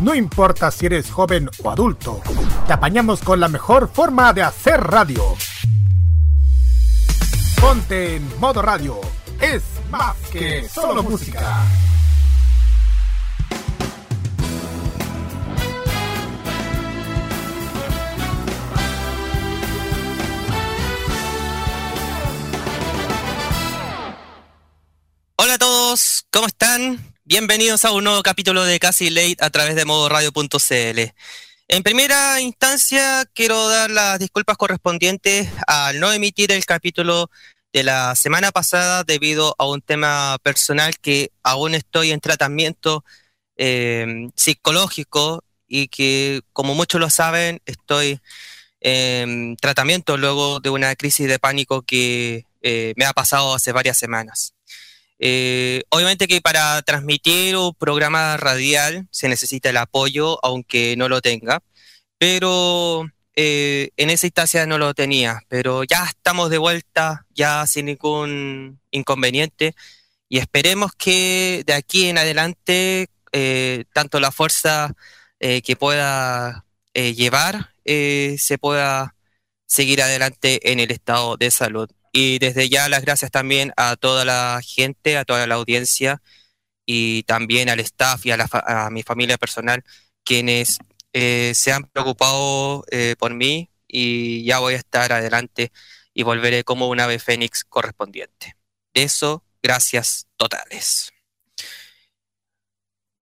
No importa si eres joven o adulto, te apañamos con la mejor forma de hacer radio. Ponte en modo radio. Es más que solo música. Hola a todos, ¿cómo están? Bienvenidos a un nuevo capítulo de Casi Late a través de modoradio.cl. En primera instancia, quiero dar las disculpas correspondientes al no emitir el capítulo de la semana pasada debido a un tema personal que aún estoy en tratamiento eh, psicológico y que, como muchos lo saben, estoy en tratamiento luego de una crisis de pánico que eh, me ha pasado hace varias semanas. Eh, obviamente que para transmitir un programa radial se necesita el apoyo, aunque no lo tenga, pero eh, en esa instancia no lo tenía, pero ya estamos de vuelta, ya sin ningún inconveniente, y esperemos que de aquí en adelante eh, tanto la fuerza que pueda llevar se pueda seguir adelante en el estado de salud. Y desde ya las gracias también a toda la gente, a toda la audiencia y también al staff y a, mi familia personal, quienes eh, se han preocupado eh, por mí y ya voy a estar adelante y volveré como un ave fénix correspondiente. De eso, gracias totales.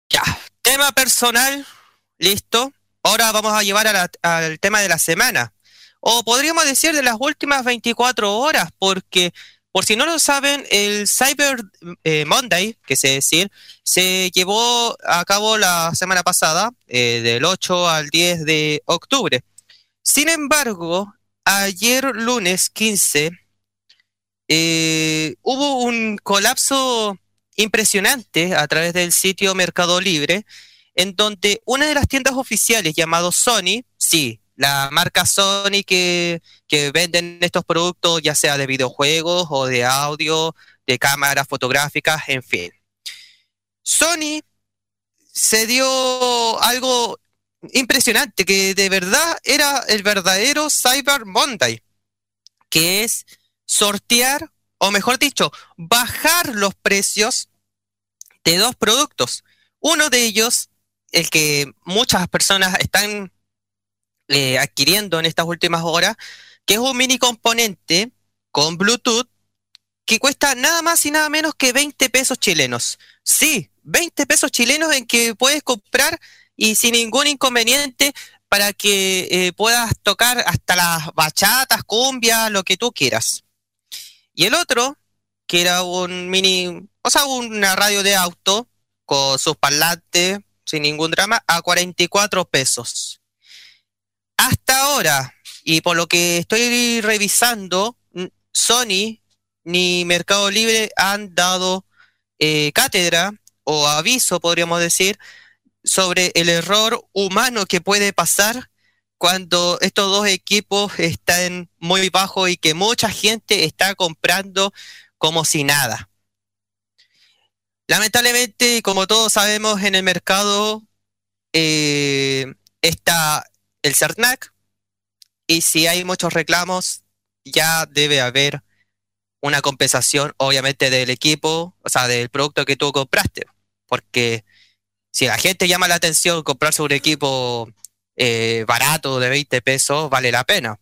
Ya, tema personal, listo. Ahora vamos a llevar al tema de la semana o podríamos decir de las últimas 24 horas, porque por si no lo saben, el Cyber eh, Monday, que se decir, se llevó a cabo la semana pasada, eh, del 8 al 10 de octubre. Sin embargo, ayer lunes 15, eh, hubo un colapso impresionante a través del sitio Mercado Libre, en donde una de las tiendas oficiales llamado Sony, sí, la marca Sony que, venden estos productos, ya sea de videojuegos o de audio, de cámaras fotográficas, en fin. Sony se dio algo impresionante, que de verdad era el verdadero Cyber Monday, que es sortear, o mejor dicho, bajar los precios de dos productos. Uno de ellos, el que muchas personas están eh, adquiriendo en estas últimas horas, que es un mini componente con Bluetooth que cuesta nada más y nada menos que 20 pesos chilenos. Sí, 20 pesos chilenos en que puedes comprar y sin ningún inconveniente para que eh, puedas tocar hasta las bachatas, cumbias, lo que tú quieras. Y el otro, que era un mini, o sea, una radio de auto con sus parlantes, sin ningún drama, a 44 pesos. Hasta ahora, y por lo que estoy revisando, Sony ni Mercado Libre han dado eh, cátedra o aviso, podríamos decir, sobre el error humano que puede pasar cuando estos dos equipos están muy bajos y que mucha gente está comprando como si nada. Lamentablemente, como todos sabemos, en el mercado eh, está el CERNAC y si hay muchos reclamos, ya debe haber una compensación, obviamente, del equipo, o sea, del producto que tú compraste. Porque si la gente llama la atención comprarse un equipo eh, barato de 20 pesos, vale la pena.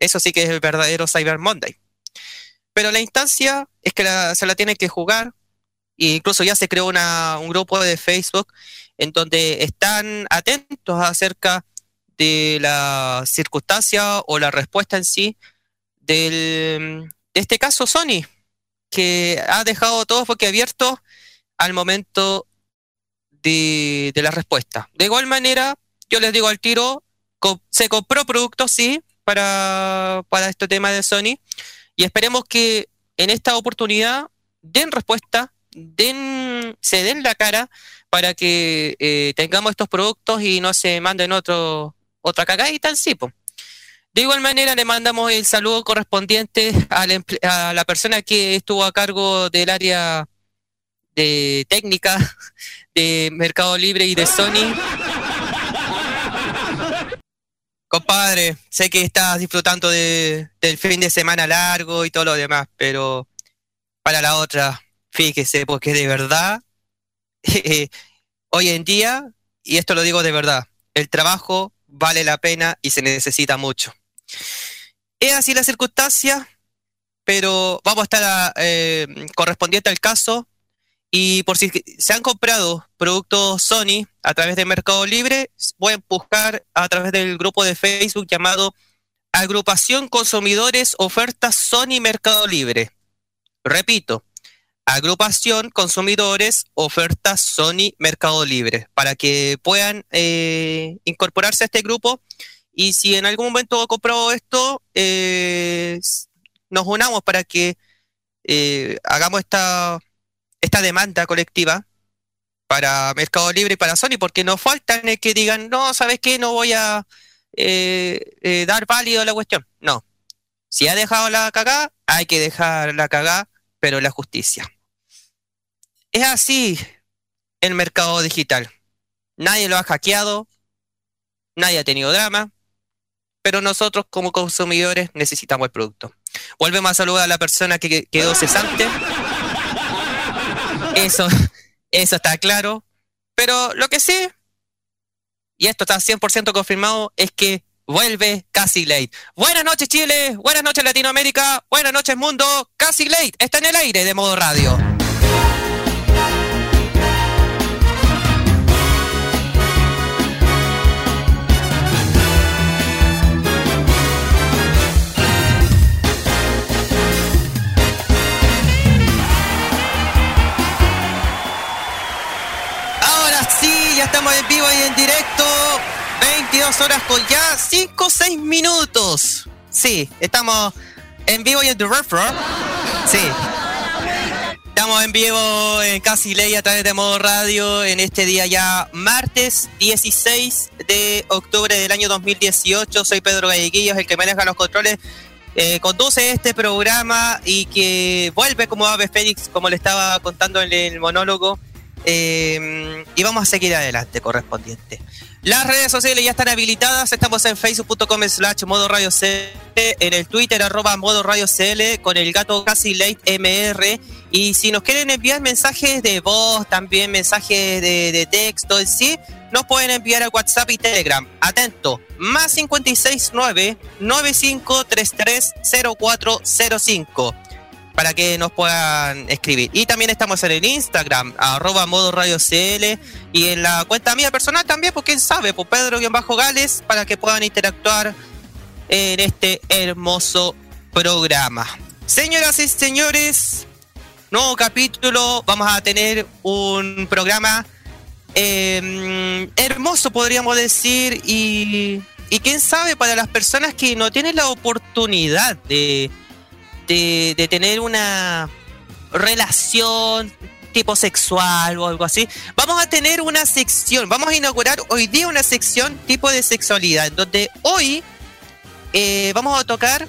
Eso sí que es el verdadero Cyber Monday. Pero la instancia es que se la tiene que jugar. E incluso ya se creó un grupo de Facebook en donde están atentos acerca de la circunstancia o la respuesta en sí del, de este caso Sony, que ha dejado todo foque abierto al momento de, la respuesta. De igual manera, yo les digo al tiro, se compró productos, sí, para, para este tema de Sony, y esperemos que en esta oportunidad den respuesta, den, se den la cara para que eh, tengamos estos productos y no se manden otros otra cagadita en sí. De igual manera le mandamos el saludo correspondiente a la, persona que estuvo a cargo del área de técnica de Mercado Libre y de Sony, compadre, sé que estás disfrutando de, del fin de semana largo y todo lo demás, pero para la otra, fíjese, porque de verdad, hoy en día, y esto lo digo de verdad, el trabajo vale la pena y se necesita mucho. Es así la circunstancia, pero vamos a estar eh, correspondiente al caso. Y por si se han comprado productos Sony a través de Mercado Libre, pueden buscar a través del grupo de Facebook llamado Agrupación Consumidores Ofertas Sony Mercado Libre. Repito, Agrupación Consumidores Ofertas Sony Mercado Libre, para que puedan eh, incorporarse a este grupo. Y si en algún momento comprado esto, eh, nos unamos para que eh, hagamos esta, esta demanda colectiva para Mercado Libre y para Sony, porque nos faltan el que digan, no, ¿sabes qué? No voy a eh, eh, dar válido la cuestión. No. Si ha dejado la cagada, hay que dejar la cagada, pero la justicia. Es así el mercado digital. Nadie lo ha hackeado, nadie ha tenido drama, pero nosotros como consumidores necesitamos el producto. Volvemos a saludar a la persona que quedó cesante. Eso, eso está claro. Pero lo que sí, y esto está 100% confirmado, es que vuelve Casi Late. Buenas noches Chile, buenas noches Latinoamérica, buenas noches mundo. Casi Late está en el aire de modo radio. Ya estamos en vivo y en directo. 22 horas con ya 5 o 6 minutos. Sí, estamos en vivo y en directo. Sí. Estamos en vivo en Casi Ley a través de modo radio en este día ya martes 16 de octubre del año 2018. Soy Pedro Galleguillos, el que maneja los controles. Eh, conduce este programa y que vuelve como Ave Félix, como le estaba contando en el monólogo Em, y vamos a seguir adelante correspondiente. Las redes sociales ya están habilitadas. Estamos en facebook.com slash modo radio CL, en el Twitter arroba modo radio CL con el gato casi late MR. Y si nos quieren enviar mensajes de voz, también mensajes de, texto en sí, nos pueden enviar a WhatsApp y Telegram. Atento, más 569 9533 0405 para que nos puedan escribir. Y también estamos en el Instagram, arroba modo radio CL, y en la cuenta mía personal también, porque quién sabe, por Pedro-Gales, para que puedan interactuar en este hermoso programa. Señoras y señores, nuevo capítulo, vamos a tener un programa em, hermoso, podríamos decir, y, y quién sabe, para las personas que no tienen la oportunidad de de, tener una relación tipo sexual o algo así, vamos a tener una sección, vamos a inaugurar hoy día una sección tipo de sexualidad, donde hoy eh, vamos a tocar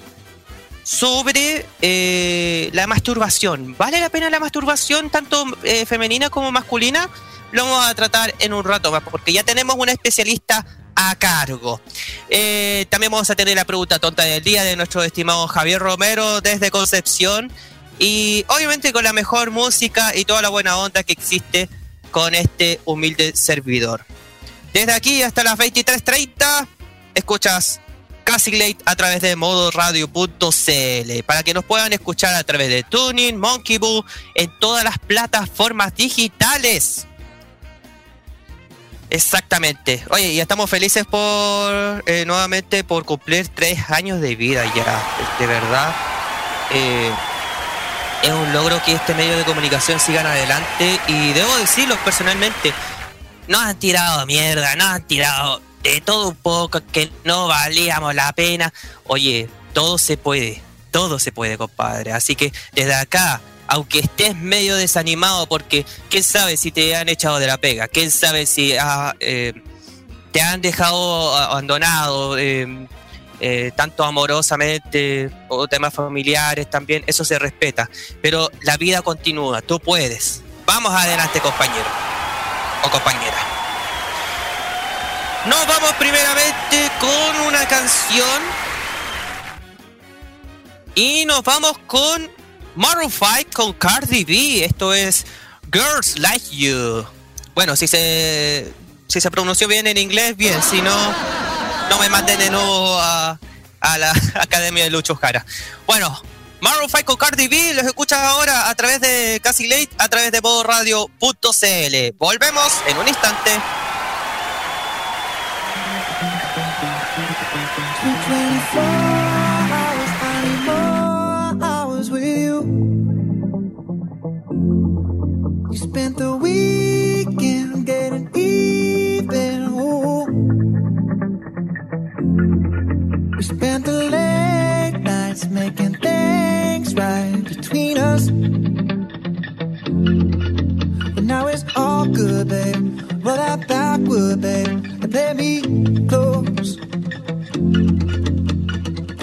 sobre eh, la masturbación. ¿Vale la pena la masturbación tanto eh, femenina como masculina? Lo vamos a tratar en un rato más, porque ya tenemos una especialista a cargo. Eh, también vamos a tener la pregunta tonta del día de nuestro estimado Javier Romero desde Concepción. Y obviamente con la mejor música y toda la buena onda que existe con este humilde servidor. Desde aquí hasta las 23.30 escuchas Casi Late a través de modoradio.cl para que nos puedan escuchar a través de Tuning, Monkey Boo, en todas las plataformas digitales. Exactamente. Oye, y estamos felices por eh, nuevamente por cumplir tres años de vida ya. De verdad, eh, es un logro que este medio de comunicación siga adelante y debo decirlo personalmente, nos han tirado mierda, nos han tirado de todo un poco, que no valíamos la pena. Oye, todo se puede, todo se puede, compadre. Así que desde acá aunque estés medio desanimado, porque quién sabe si te han echado de la pega, quién sabe si eh, te han dejado abandonado, eh, eh, tanto amorosamente o temas familiares también, eso se respeta. Pero la vida continúa, tú puedes. Vamos adelante, compañero o compañera. Nos vamos primeramente con una canción. Y nos vamos con Maroon 5 con Cardi B. Esto es Girls Like You. Bueno, si se, si se pronunció bien en inglés, bien. Si no, no me manden de nuevo a, a la Academia de Lucho Jara. Bueno, Maroon 5 con Cardi B, los escuchas ahora a través de Casi Late, a través de Radio.cl. Volvemos en un instante. You spent the weekend getting even. Ooh. We spent the late nights making things right between us. But now it's all good, babe. Roll that backward, babe, and play me close.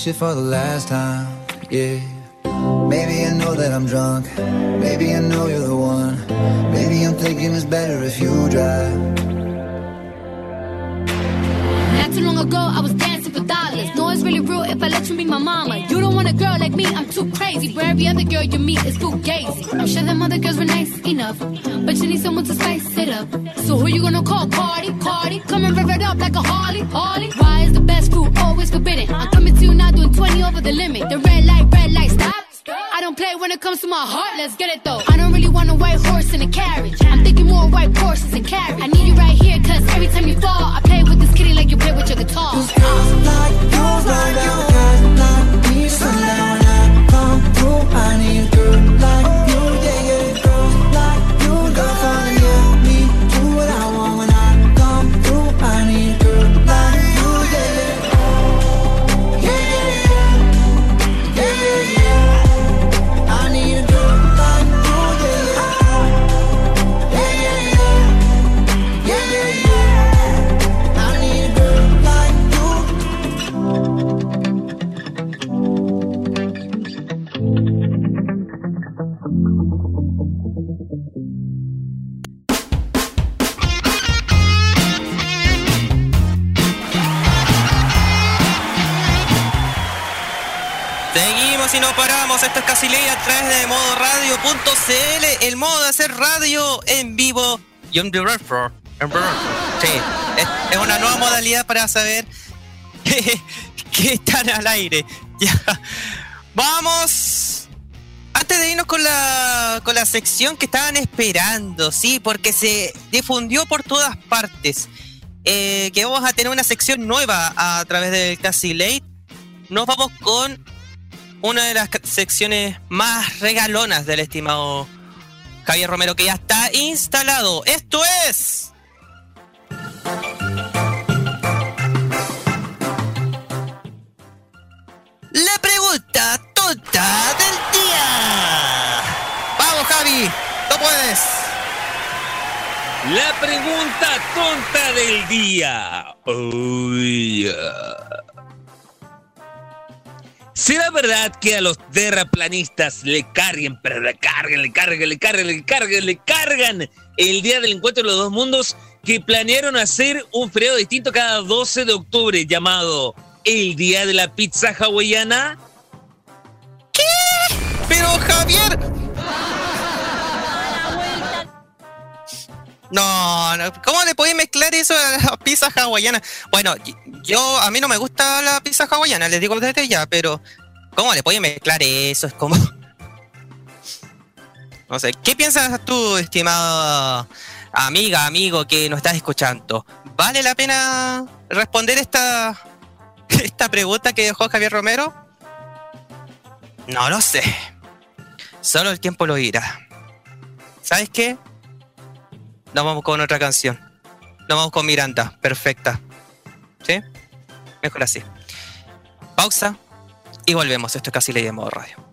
For the last time. Yeah. Maybe I know that I'm drunk. Maybe I know you're the one. Maybe I'm thinking it's better if you drive. Not too long ago, I was dancing for dollars. No, it's really real if I let you be my mama. You don't want a girl like me, I'm too crazy. Where every other girl you meet is fugazi. I'm sure them other girls were nice enough, but you need someone to spice it up. So who you gonna call? Cardi, Cardi. Come and rev it up like a Harley, Harley. Why is the 20 over the limit. The red light, red light, stop. I don't play when it comes to my heart, let's get it though. I don't really want a white horse in a carriage. I'm thinking more white horses and carriage. I need you right here, cause every time you fall, I play with this kitty like you play with your guitar. Cause girls like you run around En directo. Sí, es, una nueva modalidad para saber que, que están al aire. Ya. Vamos. Antes de irnos con la, con la sección que estaban esperando, sí, porque se difundió por todas partes. eh, que vamos a tener una sección nueva a través del Casi Late. Nos vamos con una de las secciones más regalonas del estimado Javier Romero que ya está instalado. Esto es... La pregunta tonta del día. Vamos Javi, tú puedes. La pregunta tonta del día. Ah. ¿Será verdad que a los terraplanistas le carguen, pero le cargan, le cargan, le cargan, le cargan, le cargan el día del encuentro de los dos mundos que planearon hacer un feriado distinto cada 12 de octubre llamado el Día de la Pizza Hawaiana? Pero Javier. No, ¿cómo le podéis mezclar eso a la pizza hawaiana? Bueno, yo a mí no me gusta la pizza hawaiana, les digo desde ya, pero ¿cómo le podéis mezclar eso? Es como No sé, ¿qué piensas tú, estimado amiga, amigo que nos estás escuchando? ¿Vale la pena responder esta esta pregunta que dejó Javier Romero? No lo sé. Solo el tiempo lo dirá. ¿Sabes qué? Nos vamos con otra canción. Nos vamos con Miranda. Perfecta. ¿Sí? Mejor así. Pausa y volvemos. Esto es casi ley de modo radio.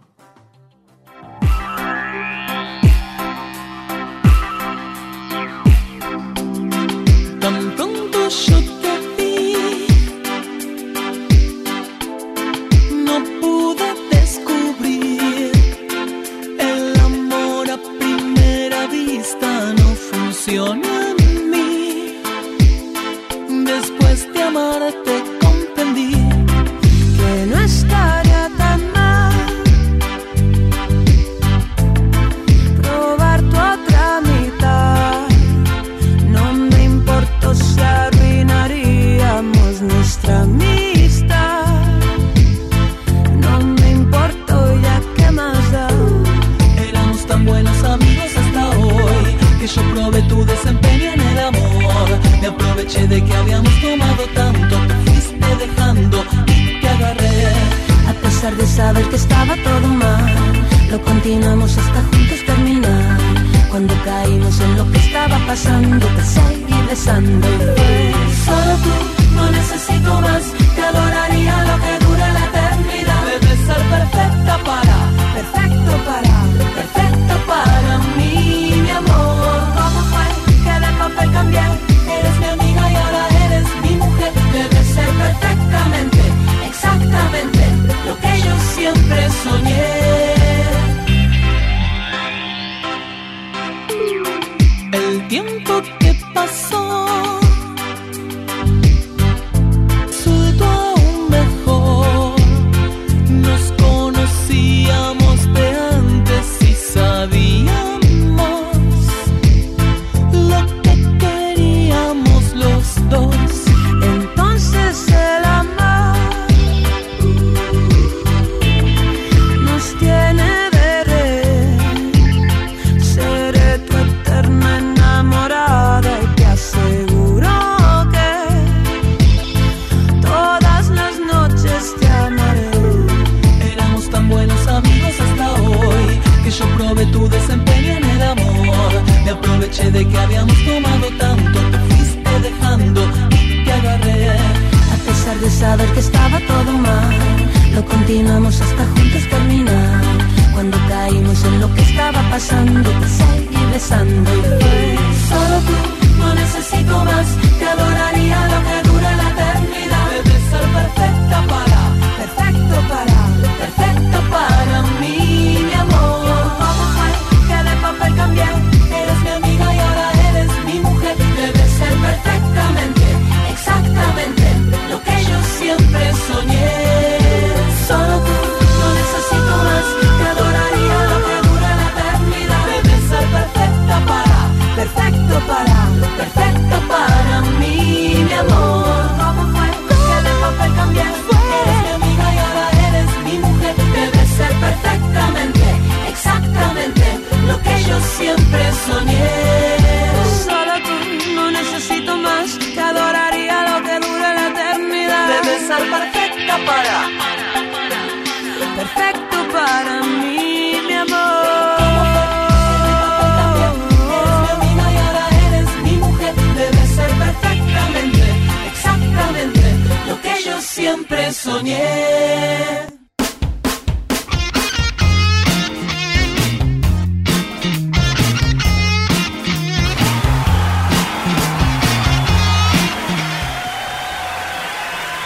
Soñé.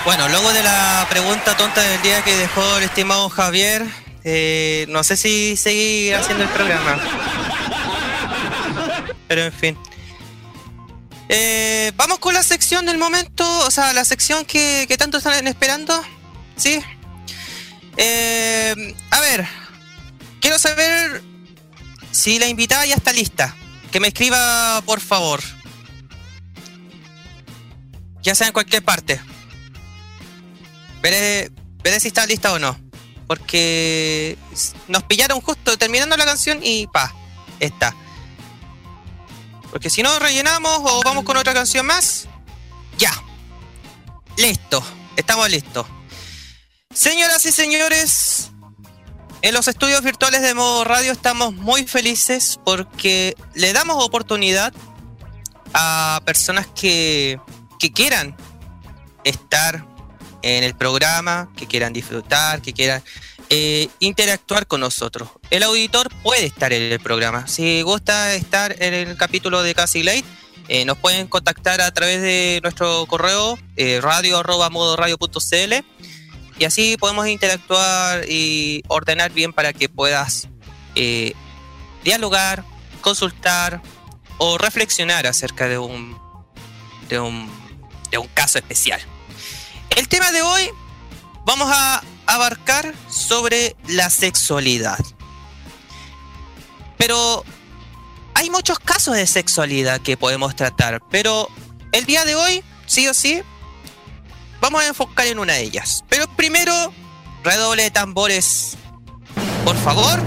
Bueno, luego de la pregunta tonta del día que dejó el estimado Javier, eh, no sé si seguir haciendo el programa. Pero en fin. Eh, Vamos con la sección del momento, o sea, la sección que, tanto están esperando. ¿Sí? Eh, a ver, quiero saber si la invitada ya está lista. Que me escriba, por favor. Ya sea en cualquier parte. Veré, veré si está lista o no. Porque nos pillaron justo terminando la canción y pa, está. Porque si no rellenamos o vamos con otra canción más, ya. Listo, estamos listos. Señoras y señores, en los estudios virtuales de modo radio estamos muy felices porque le damos oportunidad a personas que, que quieran estar en el programa, que quieran disfrutar, que quieran eh, interactuar con nosotros. El auditor puede estar en el programa. Si gusta estar en el capítulo de Casi Late, eh, nos pueden contactar a través de nuestro correo eh, radio arroba modoradio.cl y así podemos interactuar y ordenar bien para que puedas eh, dialogar, consultar o reflexionar acerca de un, de un, de un caso especial. El tema de hoy vamos a abarcar sobre la sexualidad. Pero hay muchos casos de sexualidad que podemos tratar, pero el día de hoy, sí o sí, vamos a enfocar en una de ellas. Pero primero, redoble de tambores, por favor.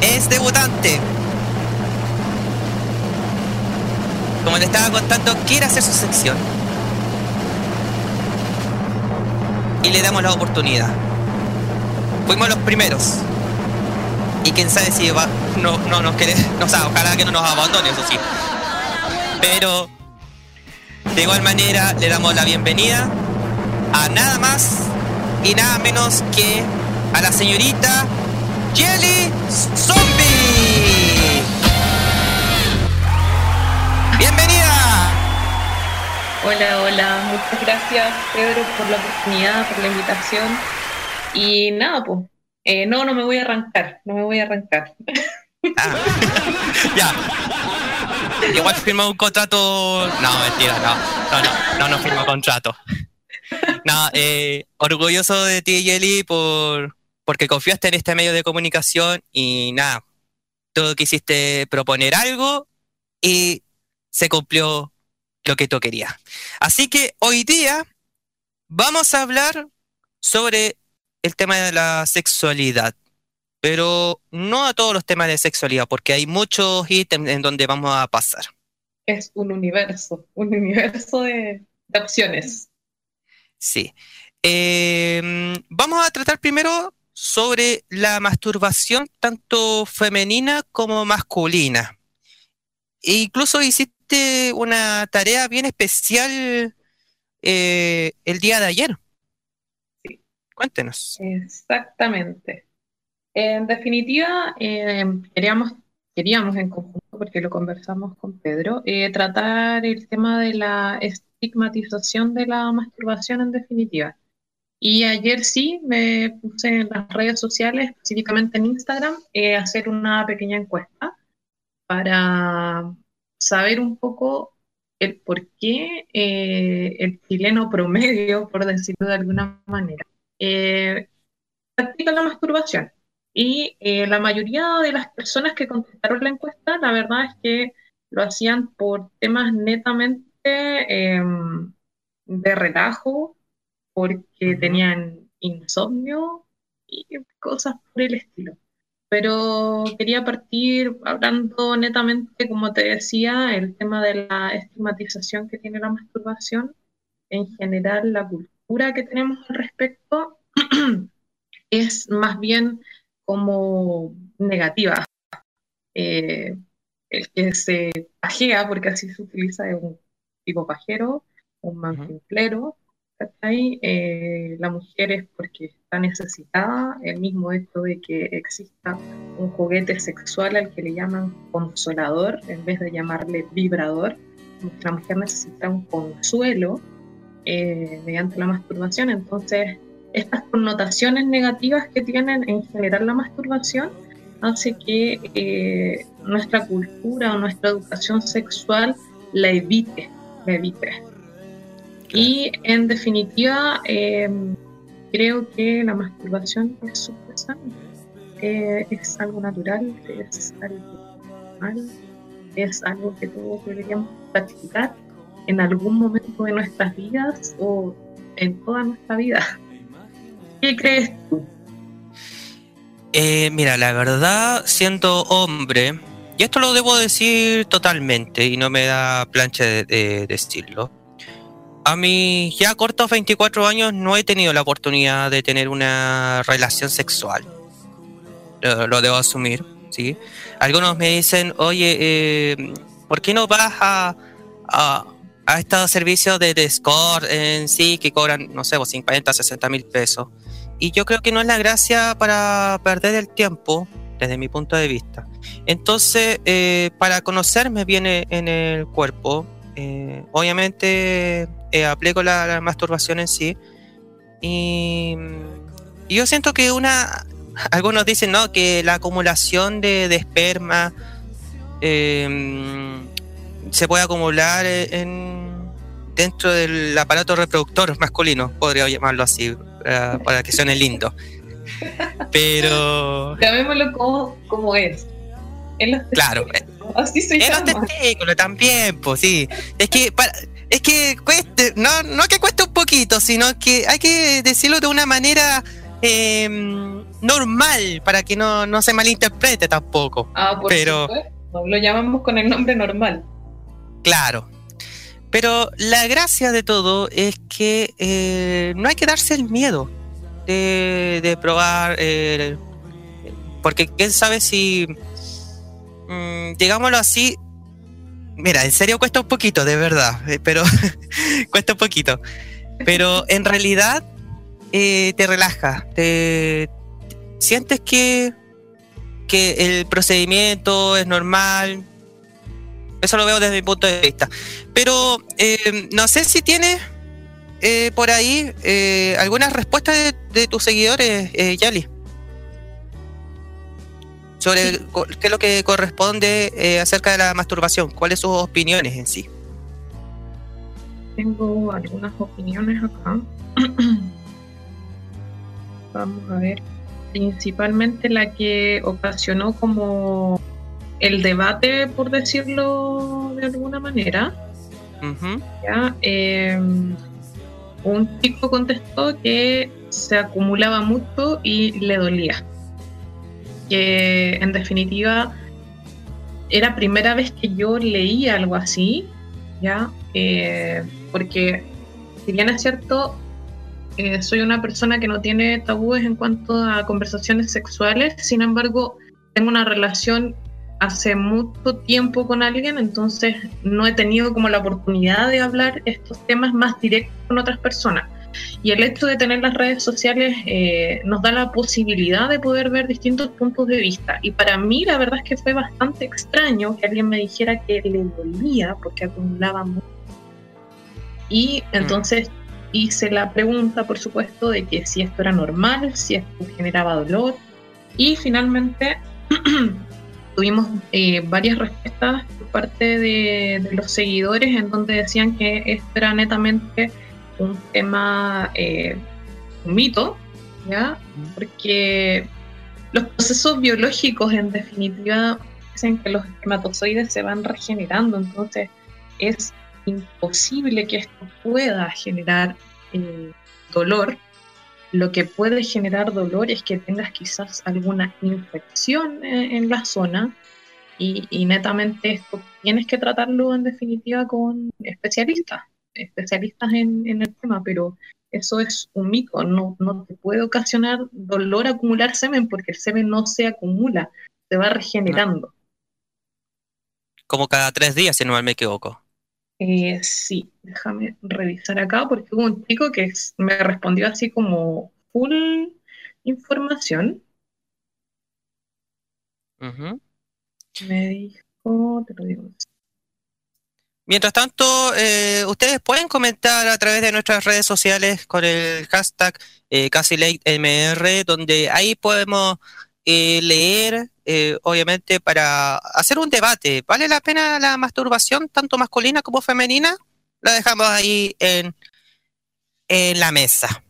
Es debutante. Como le estaba contando, quiere hacer su sección. Y le damos la oportunidad. Fuimos los primeros. Y quién sabe si va, no, no nos quiere, o sea, ojalá que no nos abandone, eso sí. Pero de igual manera le damos la bienvenida a nada más y nada menos que a la señorita Jelly Zombie. Hola, hola, muchas gracias Pedro por la oportunidad, por la invitación. Y nada, pues, eh, no, no me voy a arrancar, no me voy a arrancar. Ah. ya. Igual firmó un contrato. No, mentira, no. No, no, no, firmó contrato. No, eh, orgulloso de ti, Yeli, por, porque confiaste en este medio de comunicación y nada, tú quisiste proponer algo y se cumplió lo que tú querías. Así que hoy día vamos a hablar sobre el tema de la sexualidad, pero no a todos los temas de sexualidad, porque hay muchos ítems en donde vamos a pasar. Es un universo, un universo de, de opciones. Sí. Eh, vamos a tratar primero sobre la masturbación tanto femenina como masculina. E incluso hiciste una tarea bien especial eh, el día de ayer. Sí. Cuéntenos. Exactamente. En definitiva, eh, queríamos, queríamos en conjunto, porque lo conversamos con Pedro, eh, tratar el tema de la estigmatización de la masturbación en definitiva. Y ayer sí me puse en las redes sociales, específicamente en Instagram, a hacer una pequeña encuesta para saber un poco el por qué eh, el chileno promedio, por decirlo de alguna manera, eh, practica la masturbación. Y eh, la mayoría de las personas que contestaron la encuesta, la verdad es que lo hacían por temas netamente em, de relajo, porque tenían insomnio y cosas por el estilo. Pero quería partir hablando netamente, como te decía, el tema de la estigmatización que tiene la masturbación, en general la cultura que tenemos al respecto es más bien como negativa. Eh, el que se pajea, porque así se utiliza, es un tipo pajero, un mantinflero, ¿cachai? Eh, la mujer es porque está necesitada, el mismo hecho de que exista un juguete sexual al que le llaman consolador en vez de llamarle vibrador. La mujer necesita un consuelo eh, mediante la masturbación, entonces estas connotaciones negativas que tienen en general la masturbación hace que eh, nuestra cultura o nuestra educación sexual la evite, la evite. Y en definitiva, eh, creo que la masturbación es súper sana. Eh, es algo natural, es algo normal, es algo que todos deberíamos practicar en algún momento de nuestras vidas o en toda nuestra vida. ¿Qué crees tú? Eh, mira, la verdad, siendo hombre, y esto lo debo decir totalmente y no me da plancha de, decirlo. A mis ya cortos 24 años no he tenido la oportunidad de tener una relación sexual. Lo, debo asumir, ¿sí? Algunos me dicen, oye, eh, ¿por qué no vas a, a, a estos servicios de, score en sí que cobran, no sé, 50, 60 mil pesos? Y yo creo que no es la gracia para perder el tiempo, desde mi punto de vista. Entonces, eh, para conocerme bien en el cuerpo, eh, obviamente eh, aplico la, masturbación en sí. Y, yo siento que una. Algunos dicen ¿no? que la acumulación de, de esperma em, se puede acumular en, dentro del aparato reproductor masculino, podría llamarlo así, para, que suene lindo. Pero. Llamémoslo como, como es. En los claro. Así se en los testículos también, pues sí. Es que para, es que cueste, no, no que cueste un poquito, sino que hay que decirlo de una manera em, normal para que no, no, se malinterprete tampoco. Ah, por Pero, Lo llamamos con el nombre normal. Claro, pero la gracia de todo es que eh, no hay que darse el miedo de, probar, eh, porque quién sabe si, mm, digámoslo así, mira, en serio cuesta un poquito, de verdad, eh, pero cuesta un poquito. Pero en realidad te relaja, te, sientes que, que el procedimiento es normal, eso lo veo desde mi punto de vista. Pero eh, no sé si tienes eh, por ahí eh, algunas respuestas de, tus seguidores, Yali. Sobre qué es lo que corresponde acerca de la masturbación. ¿Cuáles son sus opiniones en sí? Tengo algunas opiniones acá. Vamos a ver. Principalmente la que ocasionó como el debate, por decirlo de alguna manera. ¿ya? Em, un chico contestó que se acumulaba mucho y le dolía. Que en definitiva era primera vez que yo leía algo así, ¿ya? Eh, porque si bien es cierto, eh, soy una persona que no tiene tabúes en cuanto a conversaciones sexuales, sin embargo, tengo una relación hace mucho tiempo con alguien, entonces no he tenido como la oportunidad de hablar estos temas más directos con otras personas. Y el hecho de tener las redes sociales eh, nos da la posibilidad de poder ver distintos puntos de vista. Y para mí la verdad es que fue bastante extraño que alguien me dijera que le dolía porque acumulaba mucho. Y mm. entonces hice la pregunta, por supuesto, de que si esto era normal, si esto generaba dolor. Y finalmente tuvimos eh, varias respuestas por parte de, los seguidores en donde decían que esto era netamente un tema, eh, un mito, ¿ya? Porque los procesos biológicos en definitiva dicen que los espermatozoides se van regenerando, entonces es imposible que esto pueda generar eh, dolor. Lo que puede generar dolor es que tengas quizás alguna infección en, la zona y, netamente esto tienes que tratarlo en definitiva con especialistas, especialistas en, el tema, pero eso es un mito, no, no te puede ocasionar dolor acumular semen porque el semen no se acumula, se va regenerando. como cada tres días, si no me equivoco. Eh, sí, déjame revisar acá porque hubo un chico que me respondió así como full información. Me dijo, te lo digo. Mientras tanto, eh, ustedes pueden comentar a través de nuestras redes sociales con el hashtag eh, CasiLateMR, donde ahí podemos eh, leer, eh, obviamente, para hacer un debate. ¿Vale la pena la masturbación, tanto masculina como femenina? La dejamos ahí en, en la mesa.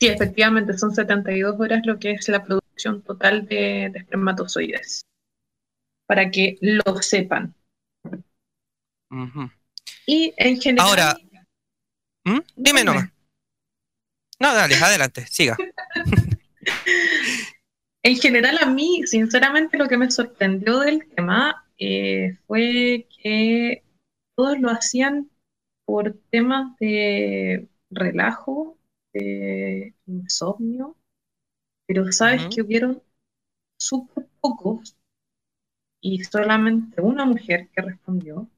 Sí, efectivamente, son 72 horas lo que es la producción total de, de espermatozoides. Para que lo sepan. Ujú. Y en general. Ahora, ¿Mm? Dime nomás. No, dale, adelante, siga. En general, a mí, sinceramente, lo que me sorprendió del tema eh, fue que todos lo hacían por temas de relajo, de insomnio, pero sabes que hubieron súper pocos y solamente una mujer que respondió.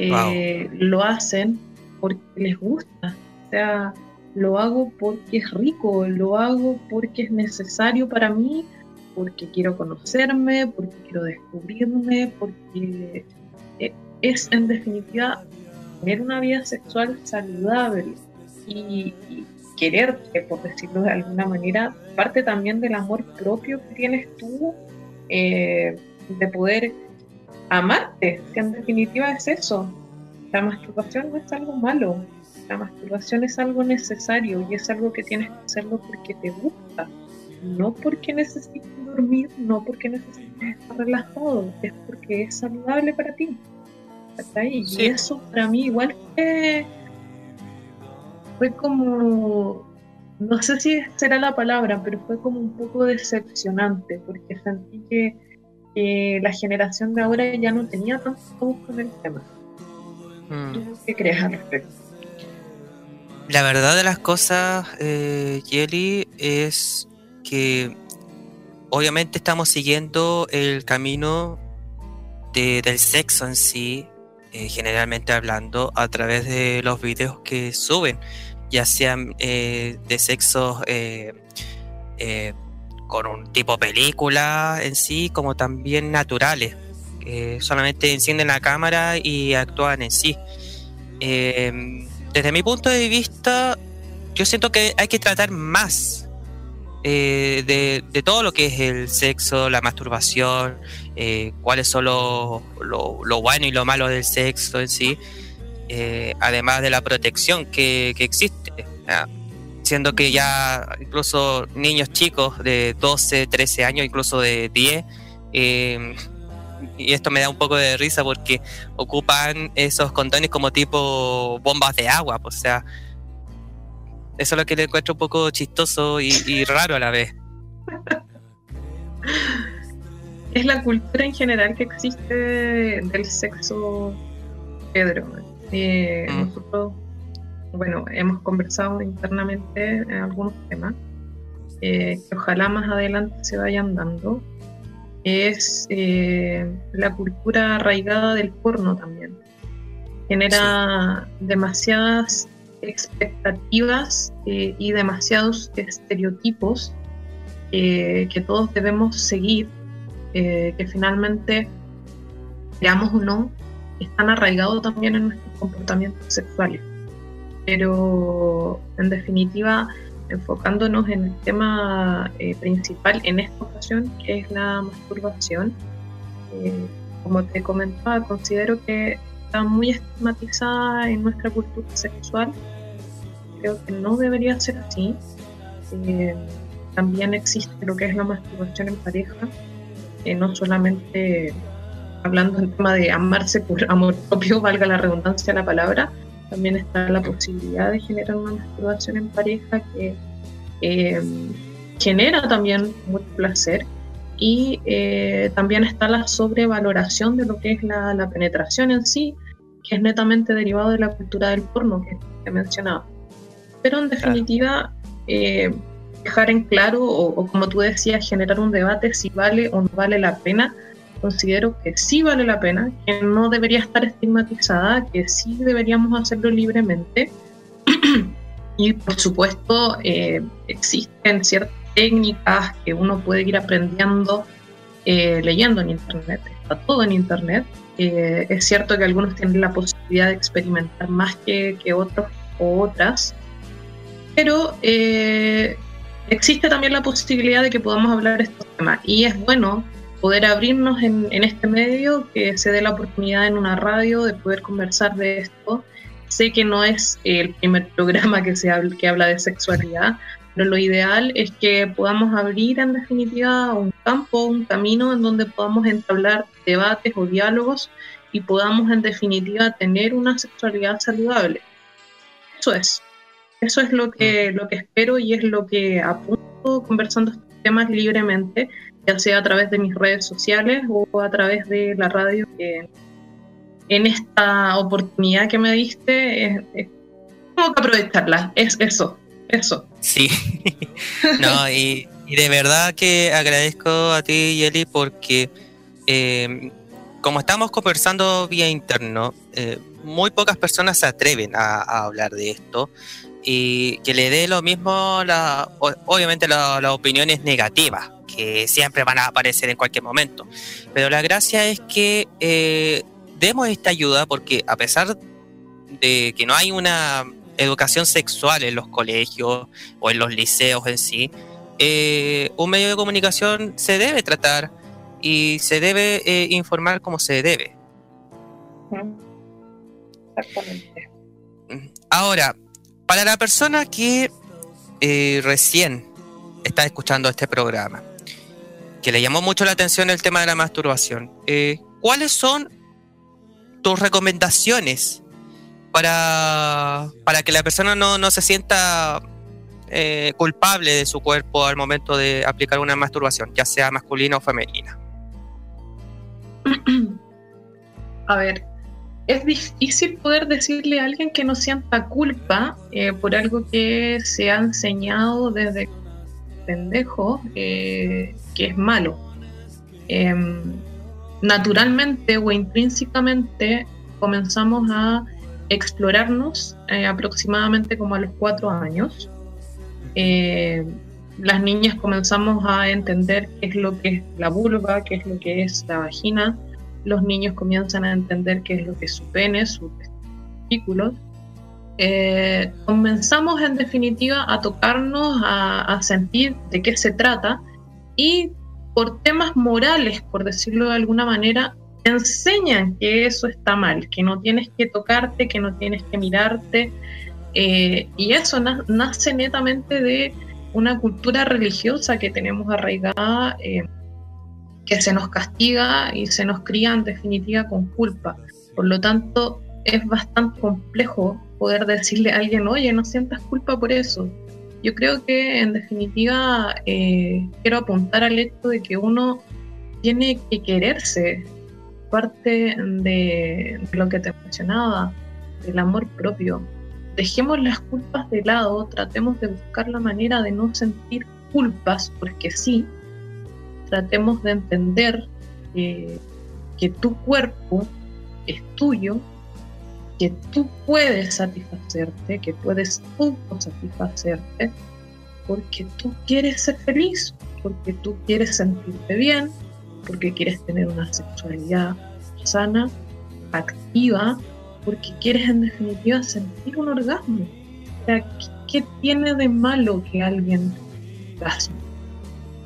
Eh, Lo hacen porque les gusta, o sea, lo hago porque es rico, lo hago porque es necesario para mí, porque quiero conocerme, porque quiero descubrirme, porque eh, es en definitiva tener una vida sexual saludable y, quererte, por decirlo de alguna manera, parte también del amor propio que tienes tú, eh, de poder amarte, que en definitiva es eso. La masturbación no es algo malo, la masturbación es algo necesario y es algo que tienes que hacerlo porque te gusta, no porque necesites dormir, no porque necesites estar relajado, es porque es saludable para ti. Y eso para mí igual fue, fue como, no sé si será la palabra, pero fue como un poco decepcionante porque sentí que, que la generación de ahora ya no tenía tanto con el tema. Mm. ¿Tú qué crees al respecto? La verdad de las cosas, eh, Yeli, es que obviamente estamos siguiendo el camino de- del sexo en sí, eh, generalmente hablando, a través de los videos que suben, ya sean eh, de sexo eh, eh, con un tipo película en sí, como también naturales, que solamente encienden la cámara y actúan en sí. Eh, desde mi punto de vista, yo siento que hay que tratar más eh, de, todo lo que es el sexo, la masturbación, eh, cuáles son lo, lo- bueno y lo malo del sexo en sí, eh, además de la protección que, existe. Siendo que ya incluso niños chicos de 12, 13 años, incluso de 10, eh, y esto me da un poco de risa porque ocupan esos condones como tipo bombas de agua, pues, o sea, eso es lo que le encuentro un poco chistoso y, y raro a la vez. es la cultura en general que existe del sexo, Pedro. Eh, Mm. Nosotros, bueno, hemos conversado internamente en algunos temas eh, que ojalá más adelante se vayan dando. Es eh, la cultura arraigada del porno también. Genera demasiadas expectativas eh, y demasiados estereotipos que todos debemos seguir, que finalmente, veamos o no, están arraigados también en nuestros comportamientos sexuales. Pero en definitiva, enfocándonos en el tema eh, principal en esta ocasión, que es la masturbación, eh, como te comentaba, considero que está muy estigmatizada en nuestra cultura sexual. Creo que no debería ser así. Eh, también existe lo que es la masturbación en pareja, no solamente hablando del tema de amarse por amor propio, valga la redundancia de la palabra, también está la posibilidad de generar una masturbación en pareja que eh, genera también mucho placer y eh, también está la sobrevaloración de lo que es la, la penetración en sí, que es netamente derivado de la cultura del porno que he mencionado. Pero en definitiva, eh, dejar en claro, o, o como tú decías, generar un debate si vale o no vale la pena considero que sí vale la pena, que no debería estar estigmatizada, que sí deberíamos hacerlo libremente. y por supuesto eh, existen ciertas técnicas que uno puede ir aprendiendo eh, leyendo en Internet, está todo en Internet. Eh, es cierto que algunos tienen la posibilidad de experimentar más que, que otros o otras, pero existe también la posibilidad de que podamos hablar de estos temas y es bueno poder abrirnos en, en, este medio, que se dé la oportunidad en una radio de poder conversar de esto. Sé que no es el primer programa que, se habla, que habla de sexualidad, pero lo ideal es que podamos abrir en definitiva un campo, un camino en donde podamos entablar debates o diálogos y podamos en definitiva tener una sexualidad saludable. Eso es. Eso es lo que, lo que espero y es lo que apunto conversando temas libremente ya sea a través de mis redes sociales o a través de la radio, que en esta oportunidad que me diste, tengo que aprovecharla, es eso, eso. Sí, no, y, de verdad que agradezco a ti, Yeli, porque eh, como estamos conversando vía interno, eh, muy pocas personas se atreven a, hablar de esto y que le dé lo mismo, la, obviamente las opiniones negativas que siempre van a aparecer en cualquier momento. Pero la gracia es que eh, demos esta ayuda porque a pesar de que no hay una educación sexual en los colegios o en los liceos en sí, eh, un medio de comunicación se debe tratar y se debe eh, informar como se debe. Exactamente. Ahora, para la persona que recién está escuchando este programa que le llamó mucho la atención el tema de la masturbación. Eh, ¿Cuáles son tus recomendaciones para, para que la persona no, no se sienta eh, culpable de su cuerpo al momento de aplicar una masturbación, ya sea masculina o femenina? A ver, es difícil poder decirle a alguien que no sienta culpa eh, por algo que se ha enseñado desde pendejo eh, que es malo. Em, naturalmente o intrínsecamente comenzamos a explorarnos eh, aproximadamente como a los cuatro años. Las niñas comenzamos a entender qué es lo que es la vulva, qué es lo que es la vagina. Los niños comienzan a entender qué es lo que es su pene, sus testículos. Eh, comenzamos en definitiva a tocarnos, a, sentir de qué se trata y por temas morales, por decirlo de alguna manera, enseñan que eso está mal, que no tienes que tocarte, que no tienes que mirarte. Eh, y eso nace netamente de una cultura religiosa que tenemos arraigada, eh, que se nos castiga y se nos cría en definitiva con culpa. Por lo tanto, es bastante complejo poder decirle a alguien, oye, no sientas culpa por eso. Yo creo que en definitiva eh, quiero apuntar al hecho de que uno tiene que quererse, parte de, lo que te mencionaba, del amor propio. Dejemos las culpas de lado, tratemos de buscar la manera de no sentir culpas, porque sí, tratemos de entender que tu cuerpo es tuyo que tú puedes satisfacerte, que puedes satisfacerte, porque tú quieres ser feliz, porque tú quieres sentirte bien, porque quieres tener una sexualidad sana, activa, porque quieres en definitiva sentir un orgasmo. O sea, ¿qué, tiene de malo que alguien orgasme?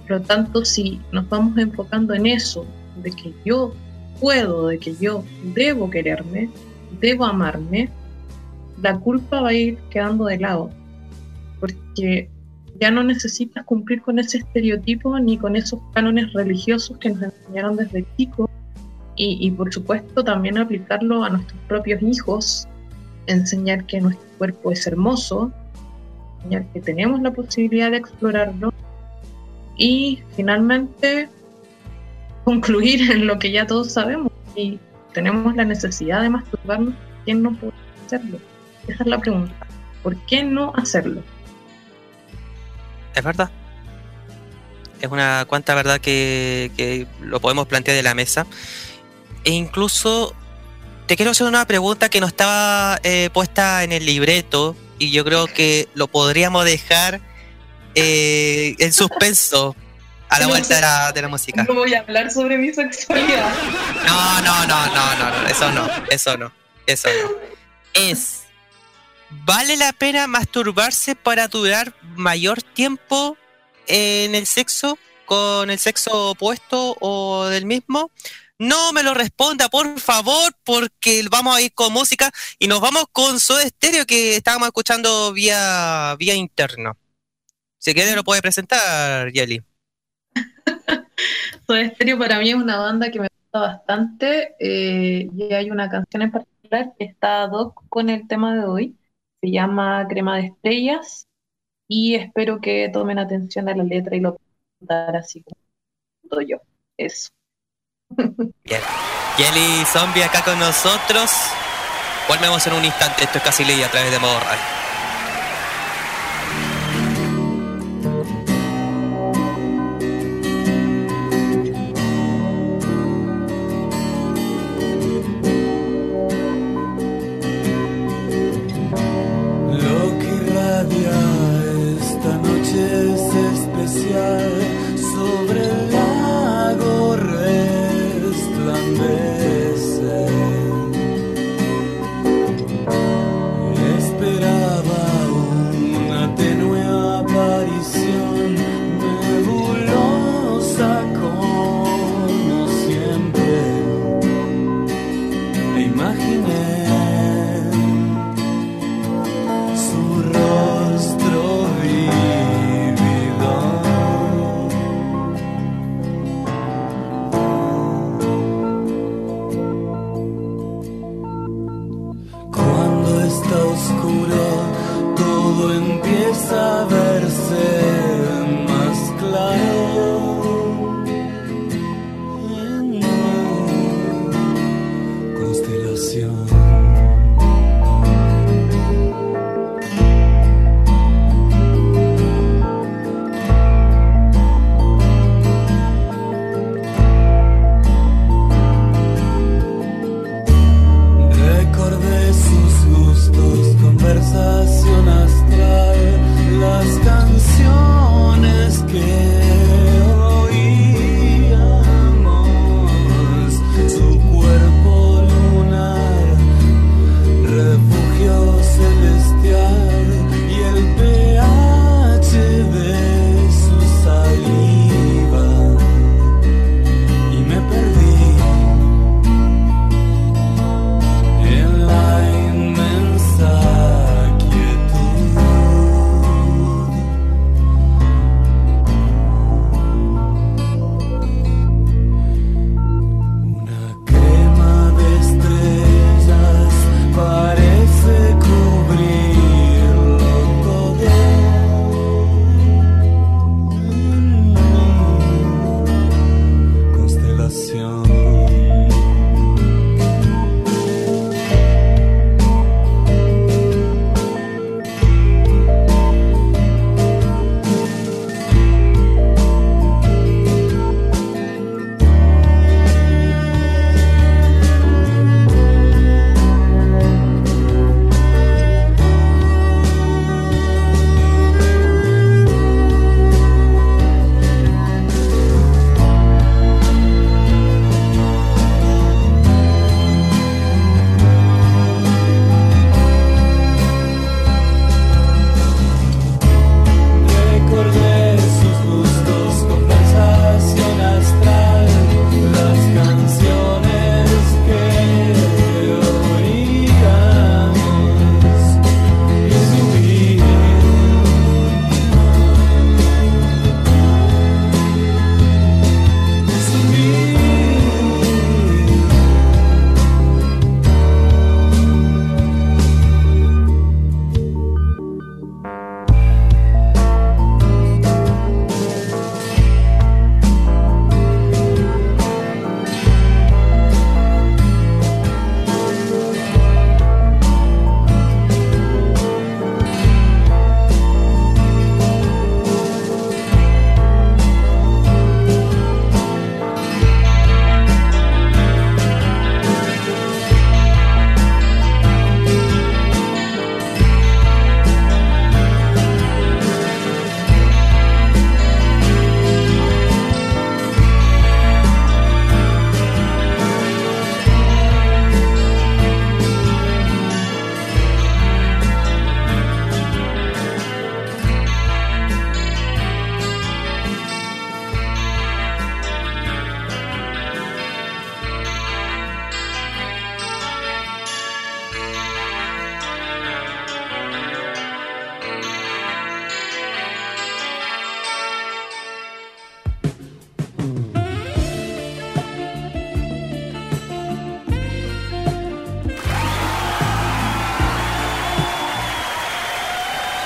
Por lo tanto, si nos vamos enfocando en eso, de que yo puedo, de que yo debo quererme, debo amarme, la culpa va a ir quedando de lado, porque ya no necesitas cumplir con ese estereotipo ni con esos cánones religiosos que nos enseñaron desde chicos. Y, por supuesto también aplicarlo a nuestros propios hijos, enseñar que nuestro cuerpo es hermoso, enseñar que tenemos la posibilidad de explorarlo y finalmente concluir en lo que ya todos sabemos y tenemos la necesidad de masturbarnos, ¿por no podemos hacerlo? Esa es la pregunta. ¿Por qué no hacerlo? Es verdad. es una cuanta verdad que, que lo podemos plantear de la mesa. E incluso te quiero hacer una pregunta que no estaba eh, puesta en el libreto y yo creo que lo podríamos dejar eh, en suspenso a la No vuelta de la, de la música. No voy a hablar sobre mi sexualidad. No, no, no, no, no, no, eso no, eso no, eso no. Es, ¿vale la pena masturbarse para durar mayor tiempo en el sexo con el sexo opuesto o del mismo? No me lo responda, por favor, porque vamos a ir con música y nos vamos con Soda Stereo que estábamos escuchando vía, vía interno. Si quiere lo puede presentar, Yeli. Soda Stereo para mí es una banda que me gusta bastante eh, y hay una canción en particular que está ad hoc con el tema de hoy. Se llama Crema de Estrellas y espero que tomen atención a la letra y lo puedan cantar así como yo. Eso. Bien. Yeli Zombie acá con nosotros. Volvemos en un instante. Esto es casi ley a través de modo radio.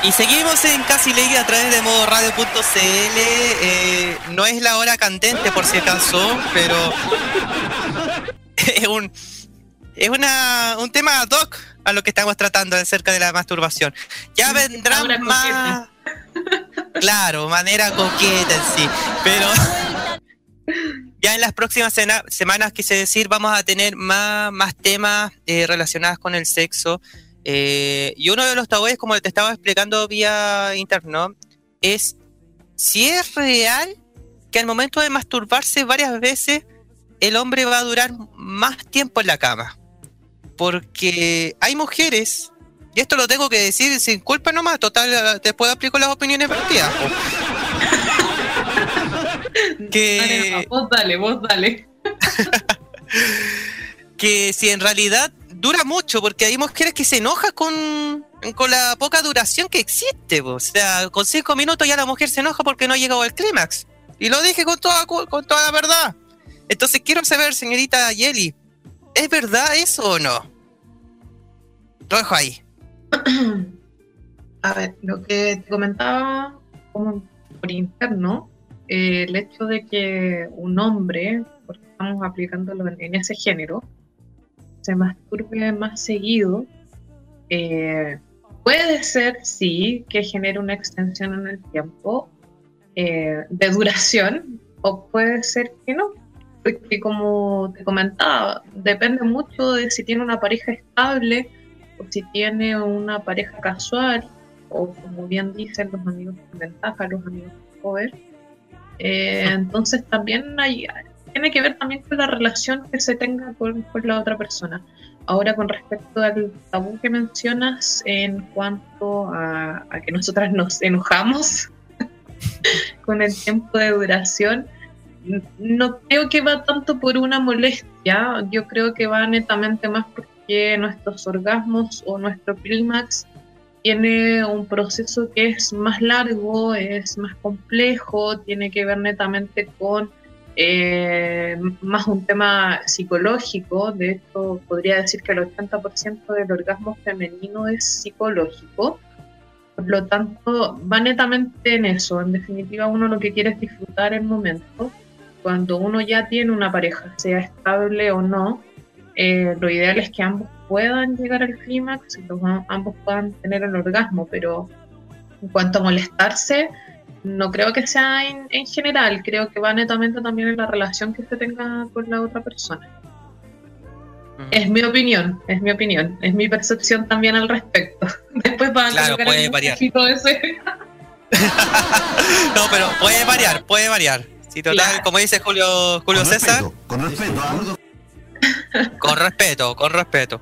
Y seguimos en Casi Ley a través de modo radio.cl. Eh, no es la hora candente por si acaso, pero es un es una, un tema ad hoc a lo que estamos tratando acerca de la masturbación. Ya vendrán Ahora más. Claro, manera coqueta en sí. Pero ya en las próximas sena- semanas, quise decir, vamos a tener más, más temas eh, relacionados con el sexo. Eh, y uno de los tabúes, como te estaba explicando vía interno, es si es real que al momento de masturbarse varias veces el hombre va a durar más tiempo en la cama. Porque hay mujeres, y esto lo tengo que decir sin culpa nomás, total, después aplico las opiniones vertidas. po. Dale, que, nomás, vos dale, vos dale. que si en realidad dura mucho, porque hay mujeres que se enojan con, con la poca duración que existe. po. O sea, con cinco minutos ya la mujer se enoja porque no ha llegado al clímax. Y lo dije con toda, con toda la verdad. Entonces quiero saber, señorita Yeli, ¿es verdad eso o no? Lo dejo ahí. A ver, lo que te comentaba como por interno, eh, el hecho de que un hombre, porque estamos aplicándolo en ese género, se masturbe más seguido, eh, puede ser, sí, que genere una extensión en el tiempo eh, de duración, o puede ser que no. Porque como te comentaba, depende mucho de si tiene una pareja estable o si tiene una pareja casual, o como bien dicen los amigos con ventaja, los amigos cover. Eh, entonces también hay, tiene que ver también con la relación que se tenga con, con la otra persona. Ahora con respecto al tabú que mencionas en cuanto a, a que nosotras nos enojamos con el tiempo de duración, no creo que va tanto por una molestia, yo creo que va netamente más porque nuestros orgasmos o nuestro clímax tiene un proceso que es más largo, es más complejo, tiene que ver netamente con eh, más un tema psicológico. De hecho, podría decir que el 80% del orgasmo femenino es psicológico. Por lo tanto, va netamente en eso. En definitiva, uno lo que quiere es disfrutar el momento. Cuando uno ya tiene una pareja, sea estable o no, eh, lo ideal es que ambos puedan llegar al clímax y ambos puedan tener el orgasmo, pero en cuanto a molestarse, no creo que sea en, en general, creo que va netamente también en la relación que se tenga con la otra persona. Es mi opinión, es mi opinión, es mi percepción también al respecto. Después van Claro, a puede variar. ese. No, pero puede variar, puede variar. Si total, Claro. como dice Julio, Julio César, Con respeto, con respeto, con respeto.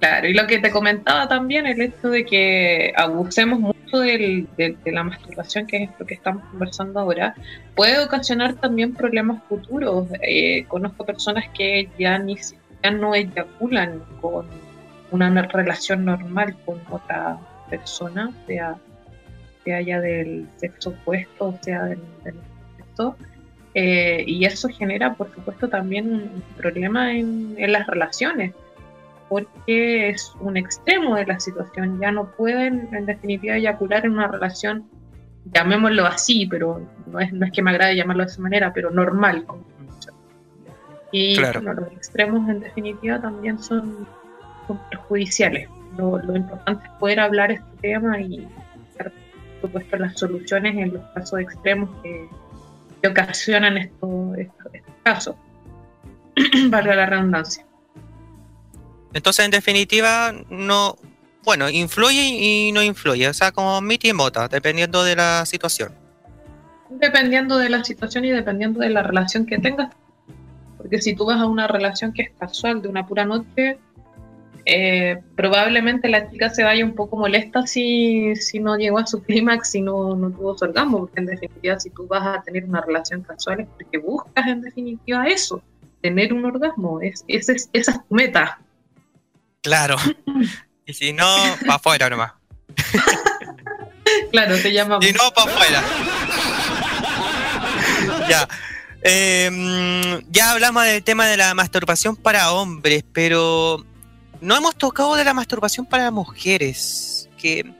Claro, y lo que te comentaba también, el hecho de que abusemos mucho del- de, de la masturbación, que es lo que estamos conversando ahora, puede ocasionar también problemas futuros. Eh, conozco personas que ya, ni, ya no eyaculan con una relación normal con otra persona, sea, sea ya del sexo opuesto sea del, sexo. Eh, y eso genera, por supuesto, también un problema en las relaciones porque es un extremo de la situación. Ya no pueden, en definitiva, eyacular en una relación, llamémoslo así, pero no es, no es que me agrade llamarlo de esa manera, pero normal. como. Y Claro. bueno, los extremos, en definitiva, también son, son perjudiciales. Lo, lo importante es poder hablar este tema y, dar, por supuesto, las soluciones en los casos extremos que, que ocasionan esto- estos, estos casos. Valga la redundancia. Entonces, en definitiva, no. Bueno, influye y no influye. O sea, como miti y mota, dependiendo de la situación. Dependiendo de la situación y dependiendo de la relación que tengas. Porque si tú vas a una relación que es casual, de una pura noche, eh, probablemente la chica se vaya un poco molesta si, si no llegó a su clímax, si no, no tuvo su orgasmo. Porque en definitiva, si tú vas a tener una relación casual, es porque buscas en definitiva eso, tener un orgasmo. Es, ese es- esa es tu meta. Claro. Y si no, para afuera nomás. Claro, te llama. Si no, para afuera. ya. Eh, ya hablamos del tema de la masturbación para hombres, pero no hemos tocado de la masturbación para mujeres. Que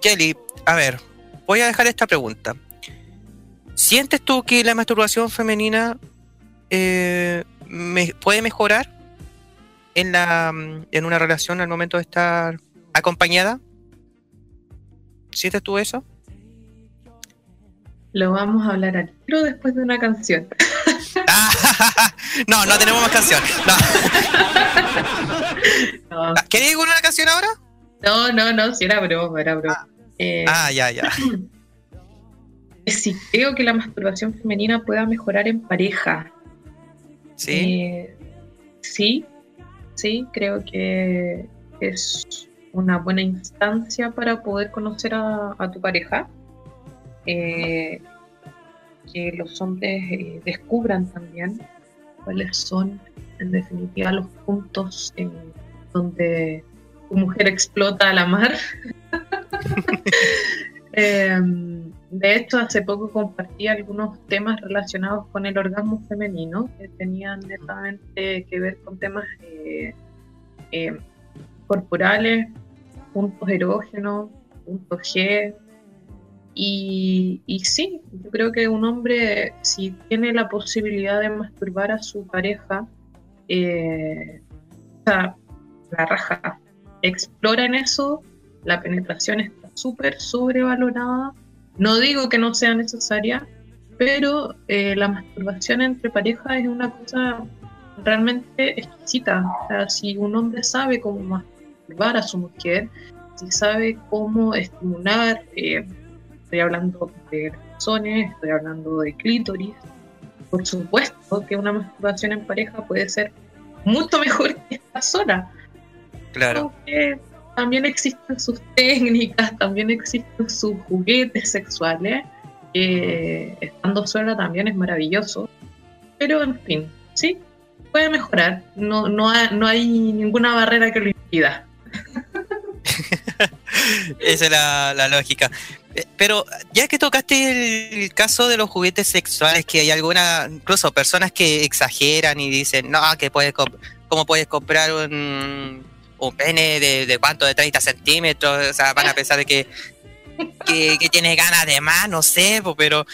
Kelly, a ver, voy a dejar esta pregunta. ¿Sientes tú que la masturbación femenina eh, me- puede mejorar en, la, en una relación al momento de estar acompañada? ¿Sientes tú eso? Lo vamos a hablar al tiro después de una canción. no, no tenemos más canción. No. No, ¿Queréis una canción ahora? no, no, no, si era broma, era broma. Eh, Ah, ya, ya. Si creo que la masturbación femenina pueda mejorar en pareja. Sí. Eh, sí, sí, creo que es una buena instancia para poder conocer a, a tu pareja. Eh, que los hombres eh, descubran también cuáles son, en definitiva, los puntos en donde tu mujer explota a la mar. Em, de hecho, hace poco compartí algunos temas relacionados con el orgasmo femenino que tenían netamente que ver con temas eh, eh, corporales, puntos erógenos, puntos G. Y, sí, yo creo que un hombre, si tiene la posibilidad de masturbar a su pareja, eh, sea, la raja, explora en eso, la penetración está súper sobrevalorada. No digo que no sea necesaria, pero eh, la masturbación entre parejas es una cosa realmente exquisita. O sea, si un hombre sabe cómo masturbar a su mujer, si sabe cómo estimular, eh, estoy hablando de razones, estoy hablando de clítoris, por supuesto que una masturbación en pareja puede ser mucho mejor que esta sola. Claro. También existen sus técnicas, también existen sus juguetes sexuales. que estando sola también es maravilloso. Pero en fin, sí, puede mejorar. No, no, no hay ninguna barrera que lo impida. Esa es la, la lógica. Eh, Pero ya que tocaste el caso de los juguetes sexuales, que hay algunas, incluso personas que exageran y dicen, no, que puedes ¿cómo puedes comprar un, un pene de, cuánto, de 30 centímetros? O sea, van a pensar que, que, que tienes ganas de más, no sé, pero...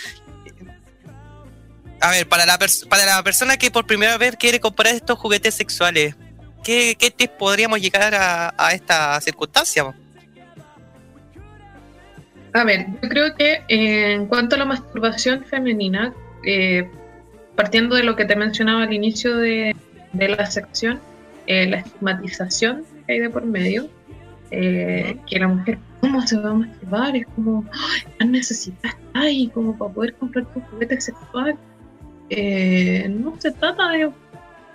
A ver, para la, para la persona que por primera vez quiere comprar estos juguetes sexuales, ¿qué, qué tips podríamos llegar a, a esta circunstancia? A ver, yo creo que eh, en cuanto a la masturbación femenina, eh, partiendo de lo que te mencionaba al inicio de, de la sección, eh, la estigmatización que hay de por medio, eh, que la mujer, ¿cómo se va a masturbar? Es como, "Ay, tan necesitas ahí como para poder comprar tu juguete sexual. Eh, no se trata de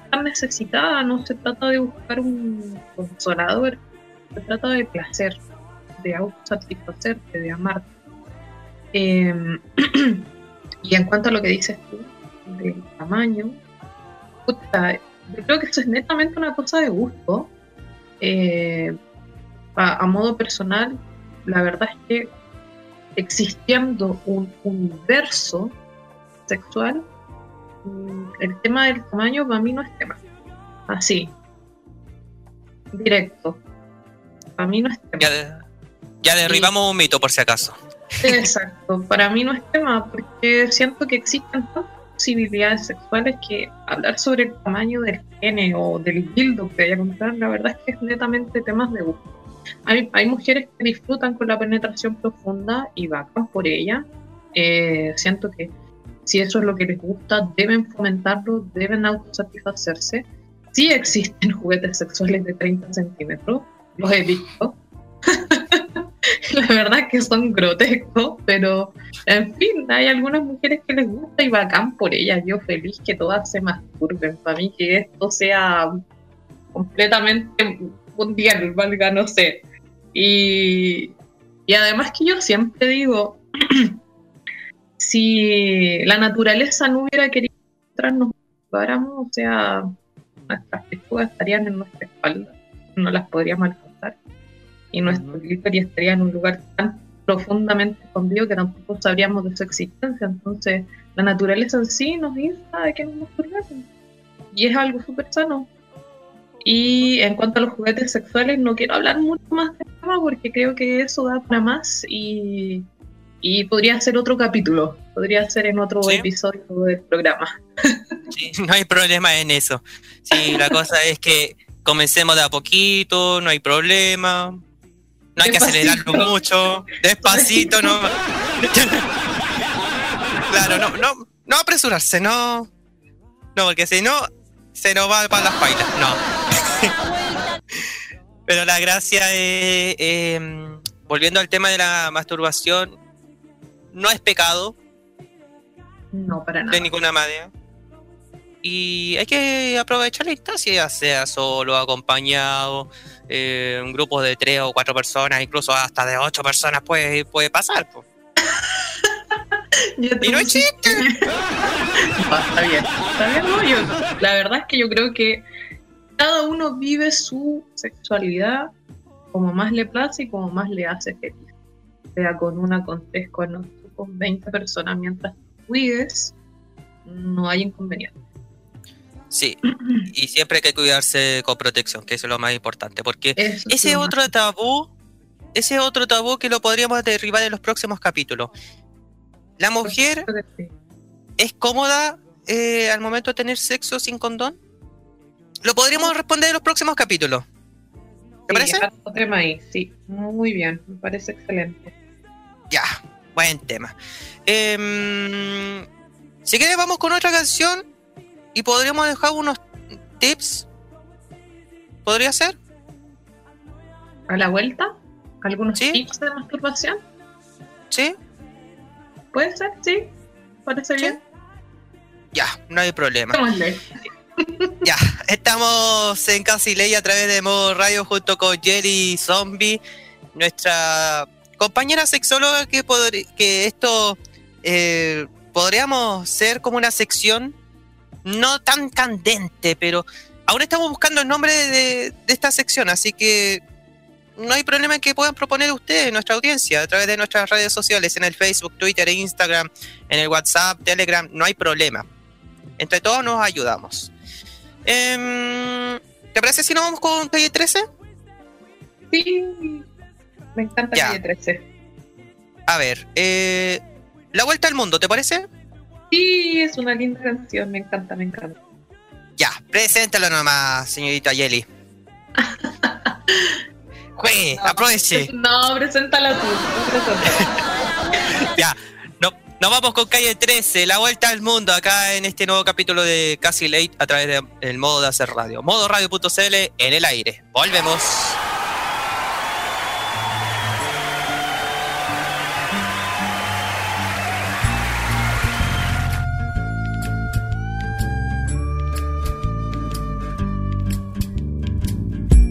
estar necesitada, no se trata de buscar un consolador, se trata de placer de autosatisfacerte, de amarte. Eh, y en cuanto a lo que dices tú del tamaño, puta, yo creo que eso es netamente una cosa de gusto. Eh, a, a modo personal, la verdad es que existiendo un universo sexual, mm, el tema del tamaño para mí no es tema. Así, directo. Para mí no es tema. Ya, de- ya derribamos un mito por si acaso. Exacto, para mí no es tema porque siento que existen tantas posibilidades sexuales que hablar sobre el tamaño del pene o del dildo que vaya a comprar, la verdad es que es netamente temas de gusto. Hay, hay mujeres que disfrutan con la penetración profunda y vacan por ella. Eh, siento que si eso es lo que les gusta, deben fomentarlo, deben autosatisfacerse. Sí existen juguetes sexuales de 30 centímetros, los he visto. la verdad que son grotescos, pero en fin, hay algunas mujeres que les gusta y bacán por ellas. Yo feliz que todas se masturben. Para mí que esto sea completamente mundial, valga, no sé. Y, y además que yo siempre digo, si la naturaleza no hubiera querido que nosotras nos masturbáramos, o sea, nuestras pechugas estarían en nuestra espalda, no las podríamos alcanzar y nuestro clítoris estaría en un lugar tan profundamente escondido que tampoco sabríamos de su existencia. Entonces, la naturaleza en sí nos insta a que nos masturbemos. Y es algo súper sano. Y en cuanto a los juguetes sexuales, no quiero hablar mucho más de tema porque creo que eso da para más y, y podría ser otro capítulo, podría ser en otro Sí. episodio del programa. Sí, no hay problema en eso. Sí, la cosa es que comencemos de a poquito, no hay problema. No hay que acelerarlo mucho. Despacito, no. Claro, no, no, no apresurarse, no. No, porque si no, se nos va para las pailas. No. Pero la gracia es, eh, volviendo al tema de la masturbación, no es pecado, No, para nada. de ninguna manera. Y hay que aprovechar la instancia, ya sea solo, acompañado, eh, un grupo de tres o cuatro personas, incluso hasta de ocho personas puede, puede pasar. Y no es chiste. No, está bien, está bien, no, yo- la verdad es que yo creo que cada uno vive su sexualidad como más le place y como más le hace feliz. Sea con una, con tres, con con 20 personas, mientras cuides, no hay inconveniente. Sí, y siempre hay que cuidarse con protección, que eso es lo más importante, porque Eso es ese más- otro tabú, ese otro tabú que lo podríamos derribar en los próximos capítulos. La mujer es cómoda eh, al momento de tener sexo sin condón. Lo podríamos responder en los próximos capítulos. ¿Te Sí, parece? es otro tema ahí, sí, muy bien, me parece excelente. Ya, buen tema. Em, si quieres, vamos con otra canción y podríamos dejar unos tips. ¿Podría ser? A la vuelta, algunos Sí. tips de masturbación, ¿Sí? puede ser, sí, parece Sí. bien. Ya, no hay problema. Ya, estamos en Casi Ley a través de Modo Radio junto con Jerry Zombie, nuestra compañera sexóloga que, que esto eh, podríamos ser como una sección no tan candente, pero aún estamos buscando el nombre de, de esta sección, así que no hay problema en que puedan proponer ustedes, nuestra audiencia, a través de nuestras redes sociales, en el Facebook, Twitter Instagram, en el WhatsApp, Telegram, no hay problema. Entre todos nos ayudamos. Em, ¿Te parece si nos vamos con calle 13? Sí, me encanta Ya. Calle 13. A ver, eh, La Vuelta al Mundo, ¿te parece? Sí, es una linda canción, me encanta, me encanta. Ya, preséntalo nomás, señorita Yeli. Jue, aproveche. No, preséntala tú. preséntala. Ya, no, nos vamos con calle 13, La Vuelta al Mundo, acá en este nuevo capítulo de Casi Late a través del modo de hacer radio. Modoradio.cl en el aire. Volvemos.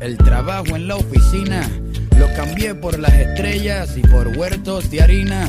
el trabajo en la oficina. Lo cambié por las estrellas y por huertos de harina.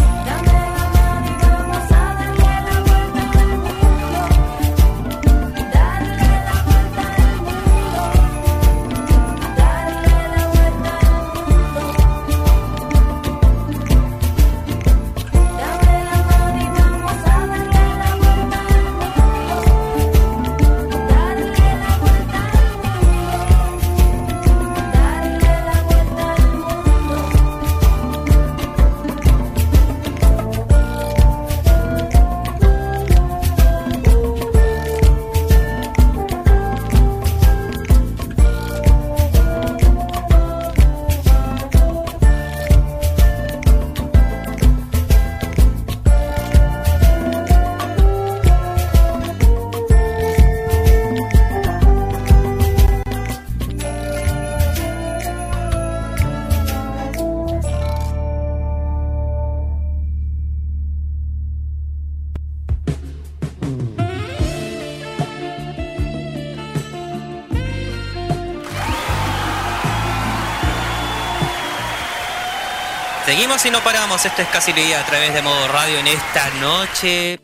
Seguimos y no paramos. Esto es casi a través de modo radio en esta noche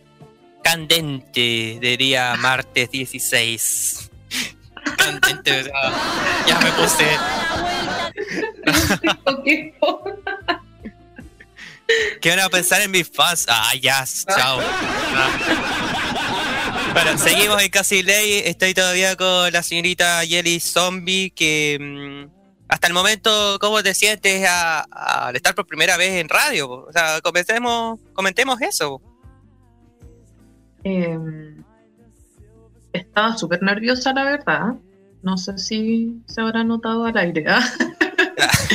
candente de día martes 16. Candente, o ya me puse. ¿Qué van a pensar en mis fans? Ah, ya, chao. Bueno, seguimos en Casi. Estoy todavía con la señorita Jelly Zombie que. Hasta el momento, ¿cómo te sientes a- a- al estar por primera vez en radio? O sea, comencemos, comentemos eso. Eh, estaba súper nerviosa, la verdad. No sé si se habrá notado al aire. ¿ah?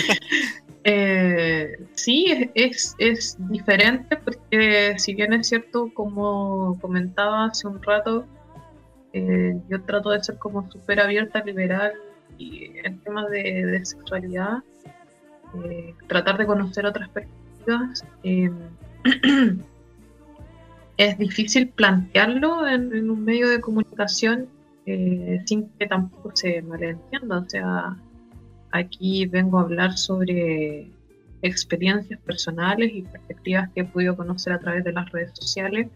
Eh, sí, es, es, es diferente porque si bien es cierto, como comentaba hace un rato, eh, yo trato de ser como súper abierta, liberal y en temas de, sexualidad, eh, tratar de conocer otras perspectivas. eh, es difícil plantearlo en, en un medio de comunicación eh, sin que tampoco se malentienda. O sea, aquí vengo a hablar sobre experiencias personales y perspectivas que he podido conocer a través de las redes sociales.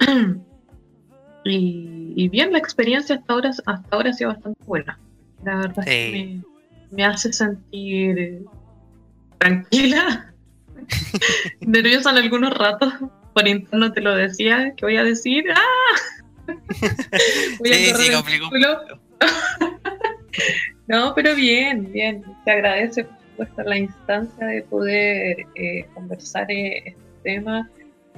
y, y bien, la experiencia hasta ahora, hasta ahora ha sido bastante buena. La verdad es que me, me hace sentir eh, tranquila, nerviosa en algunos ratos. Por interno te lo decía, que voy a decir, ¡ah! Voy a Sí, correr sí, complicó. no, pero bien, bien. Te agradece, por supuesto, la instancia de poder eh, conversar eh, este tema,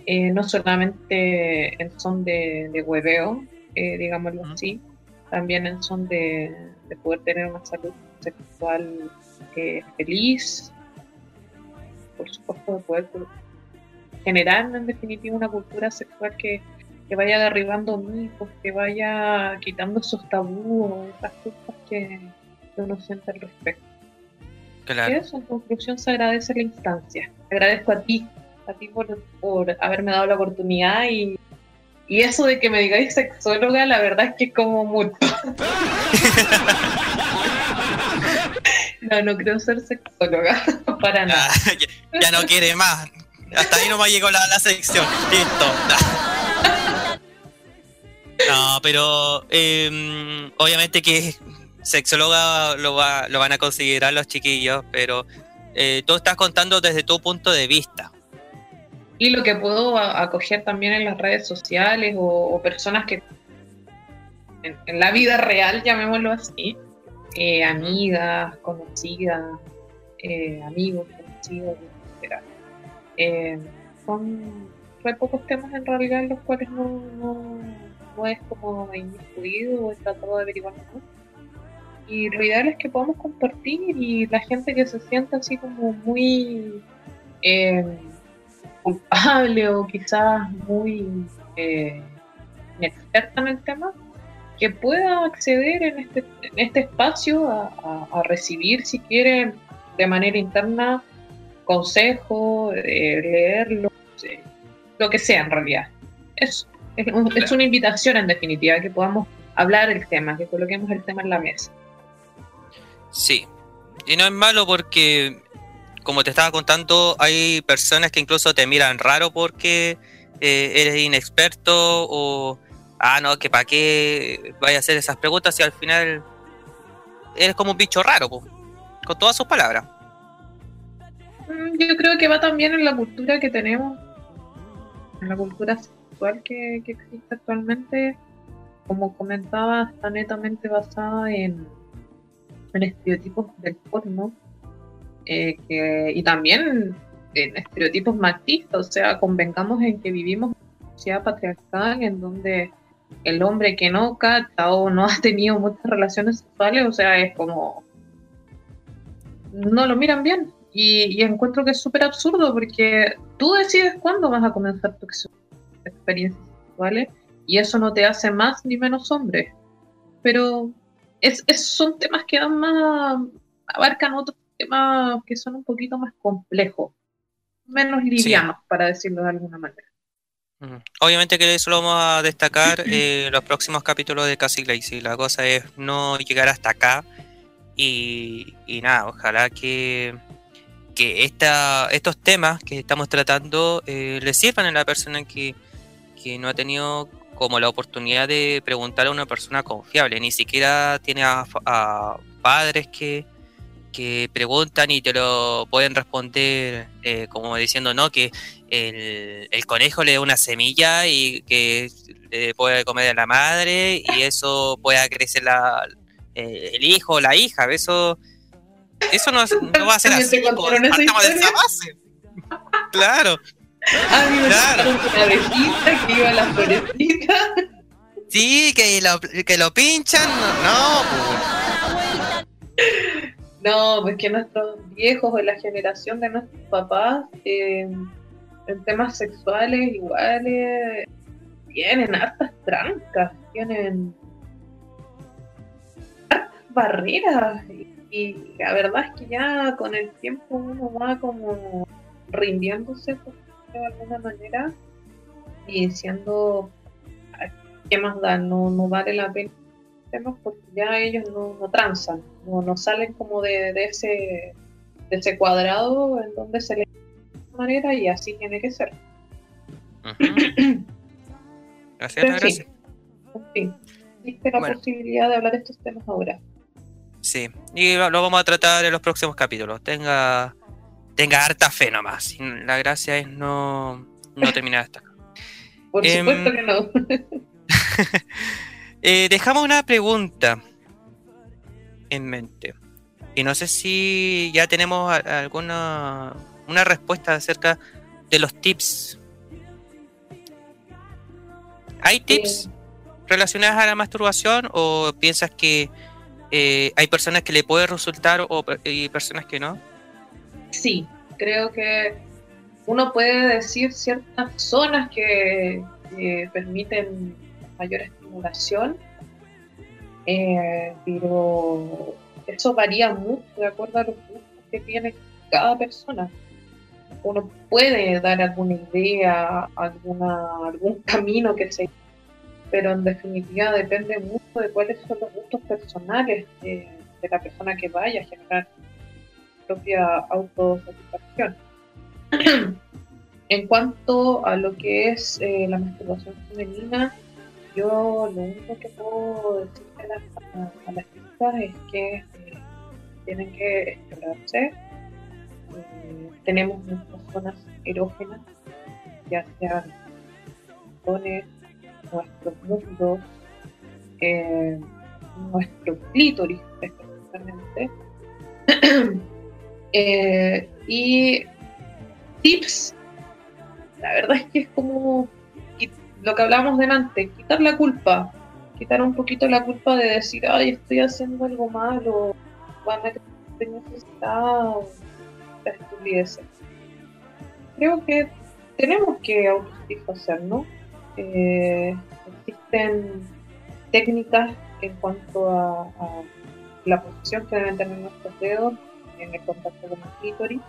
eh, no solamente en son de, de hueveo, digámoslo así, también en son de, de poder tener una salud sexual eh, feliz, por supuesto, de poder generar en definitiva una cultura sexual que, que vaya derribando mitos, que vaya quitando esos tabúes, esas cosas que, que uno siente al respecto. Claro. Eso, en conclusión, se agradece la instancia. Agradezco a ti, a ti por, por haberme dado la oportunidad y, y eso de que me digáis sexóloga, la verdad es que es como mucho. no, no creo ser sexóloga, para nada. ya, ya no quiere más. Hasta ahí no me llegó la, la sección. Listo. No, pero eh, obviamente que sexóloga lo, va, lo van a considerar los chiquillos, pero eh, tú estás contando desde tu punto de vista. Y lo que puedo acoger también en las redes sociales o, personas que en, la vida real, llamémoslo así, eh, amigas, conocidas, eh, amigos, conocidos, etc. Eh, son re pocos temas en realidad en los cuales no, no, no es como inmiscuido o he tratado de averiguar más. Y lo ideal es que podamos compartir y la gente que se sienta así como muy eh, culpable o quizás muy eh, inexperta en el tema, que pueda acceder en este, en este espacio a, a- a recibir, si quiere, de manera interna, consejo, eh, leerlo, eh, lo que sea en realidad. Eso. Es, un- es una invitación en definitiva, que podamos hablar el tema, que coloquemos el tema en la mesa. Sí. Y no es malo porque, como te estaba contando, hay personas que incluso te miran raro porque eh, eres inexperto o, ah, no, que para qué vaya a hacer esas preguntas si al final eres como un bicho raro, po, con todas sus palabras. Mm, Yo creo que va también en la cultura que tenemos, en la cultura sexual que, existe actualmente, como comentaba, está netamente basada en, en estereotipos del porno eh, y también en estereotipos machistas, o sea, convengamos en que vivimos en una sociedad patriarcal en donde el hombre que no cacha o no ha tenido muchas relaciones sexuales, o sea, es como no lo miran bien. Y, encuentro que es súper absurdo porque tú decides cuándo vas a comenzar tu ex- experiencias sexuales y eso no te hace más ni menos hombre. Pero es- son temas que dan más, abarcan otros temas que son un poquito más complejos, menos livianos, para decirlo de alguna manera. Obviamente que eso lo vamos a destacar en los próximos capítulos de Casi Glacy. La cosa es no llegar hasta acá y, y nada, ojalá que, que esta, estos temas que estamos tratando eh, le sirvan a la persona que, que no ha tenido como la oportunidad de preguntar a una persona confiable. Ni siquiera tiene a, a padres que, que preguntan y te lo pueden responder eh, como diciendo, no, que el, el conejo le da una semilla y que le puede comer a la madre y eso pueda crecer la, eh, el hijo o la hija. Eso, eso no, no va a ser ¿También así. esa partamos de esa base. Claro, A mí me Claro. una abejita que iba a la florecita. sí, que lo, que lo pinchan, no, no, No, pues que nuestros viejos o la generación de nuestros papás eh, en temas sexuales iguales tienen hartas trancas, tienen hartas barreras. Y, la verdad es que ya con el tiempo uno va como rindiéndose por de alguna manera y diciendo "Ay, qué más da, no, no vale la pena temas porque ya ellos no, no transan, no, no salen como de, de ese de ese cuadrado en donde se les manera y así tiene que ser. Gracias, Pero gracias. fin, existe la Bueno. posibilidad de hablar de estos temas ahora. Sí, y lo vamos a tratar en los próximos capítulos. Tenga, tenga harta fe nomás. La gracia es no, no terminar hasta acá. Por Em, supuesto que no. Eh, dejamos una pregunta en mente. Y no sé si ya tenemos alguna una respuesta acerca de los tips. ¿Hay tips relacionadas a la masturbación o piensas que eh, hay personas que le puede resultar o y personas que no? Sí, creo que uno puede decir ciertas zonas que, que permiten mayor estimulación, eh, pero eso varía mucho de acuerdo a los gustos que tiene cada persona. Uno puede dar alguna idea, alguna, algún camino que se pero en definitiva depende mucho de cuáles son los gustos personales de, la persona que vaya a generar propia autosatisfacción. en cuanto a lo que es eh, la masturbación femenina, yo lo único que puedo decirle a las, a- las chicas es que eh, tienen que explorarse. Eh, tenemos muchas zonas erógenas, ya sean botones, nuestros muslos, eh, nuestro clítoris específicamente. Eh, y tips, la verdad es que es como lo que hablábamos delante, quitar la culpa, quitar un poquito la culpa de decir, ay, estoy haciendo algo malo, a que estoy necesitado, la estupidez. Creo que tenemos que autosatisfacer, ¿no? Eh, existen técnicas en cuanto a, a la posición que deben tener nuestros dedos en el contacto con el clítoris.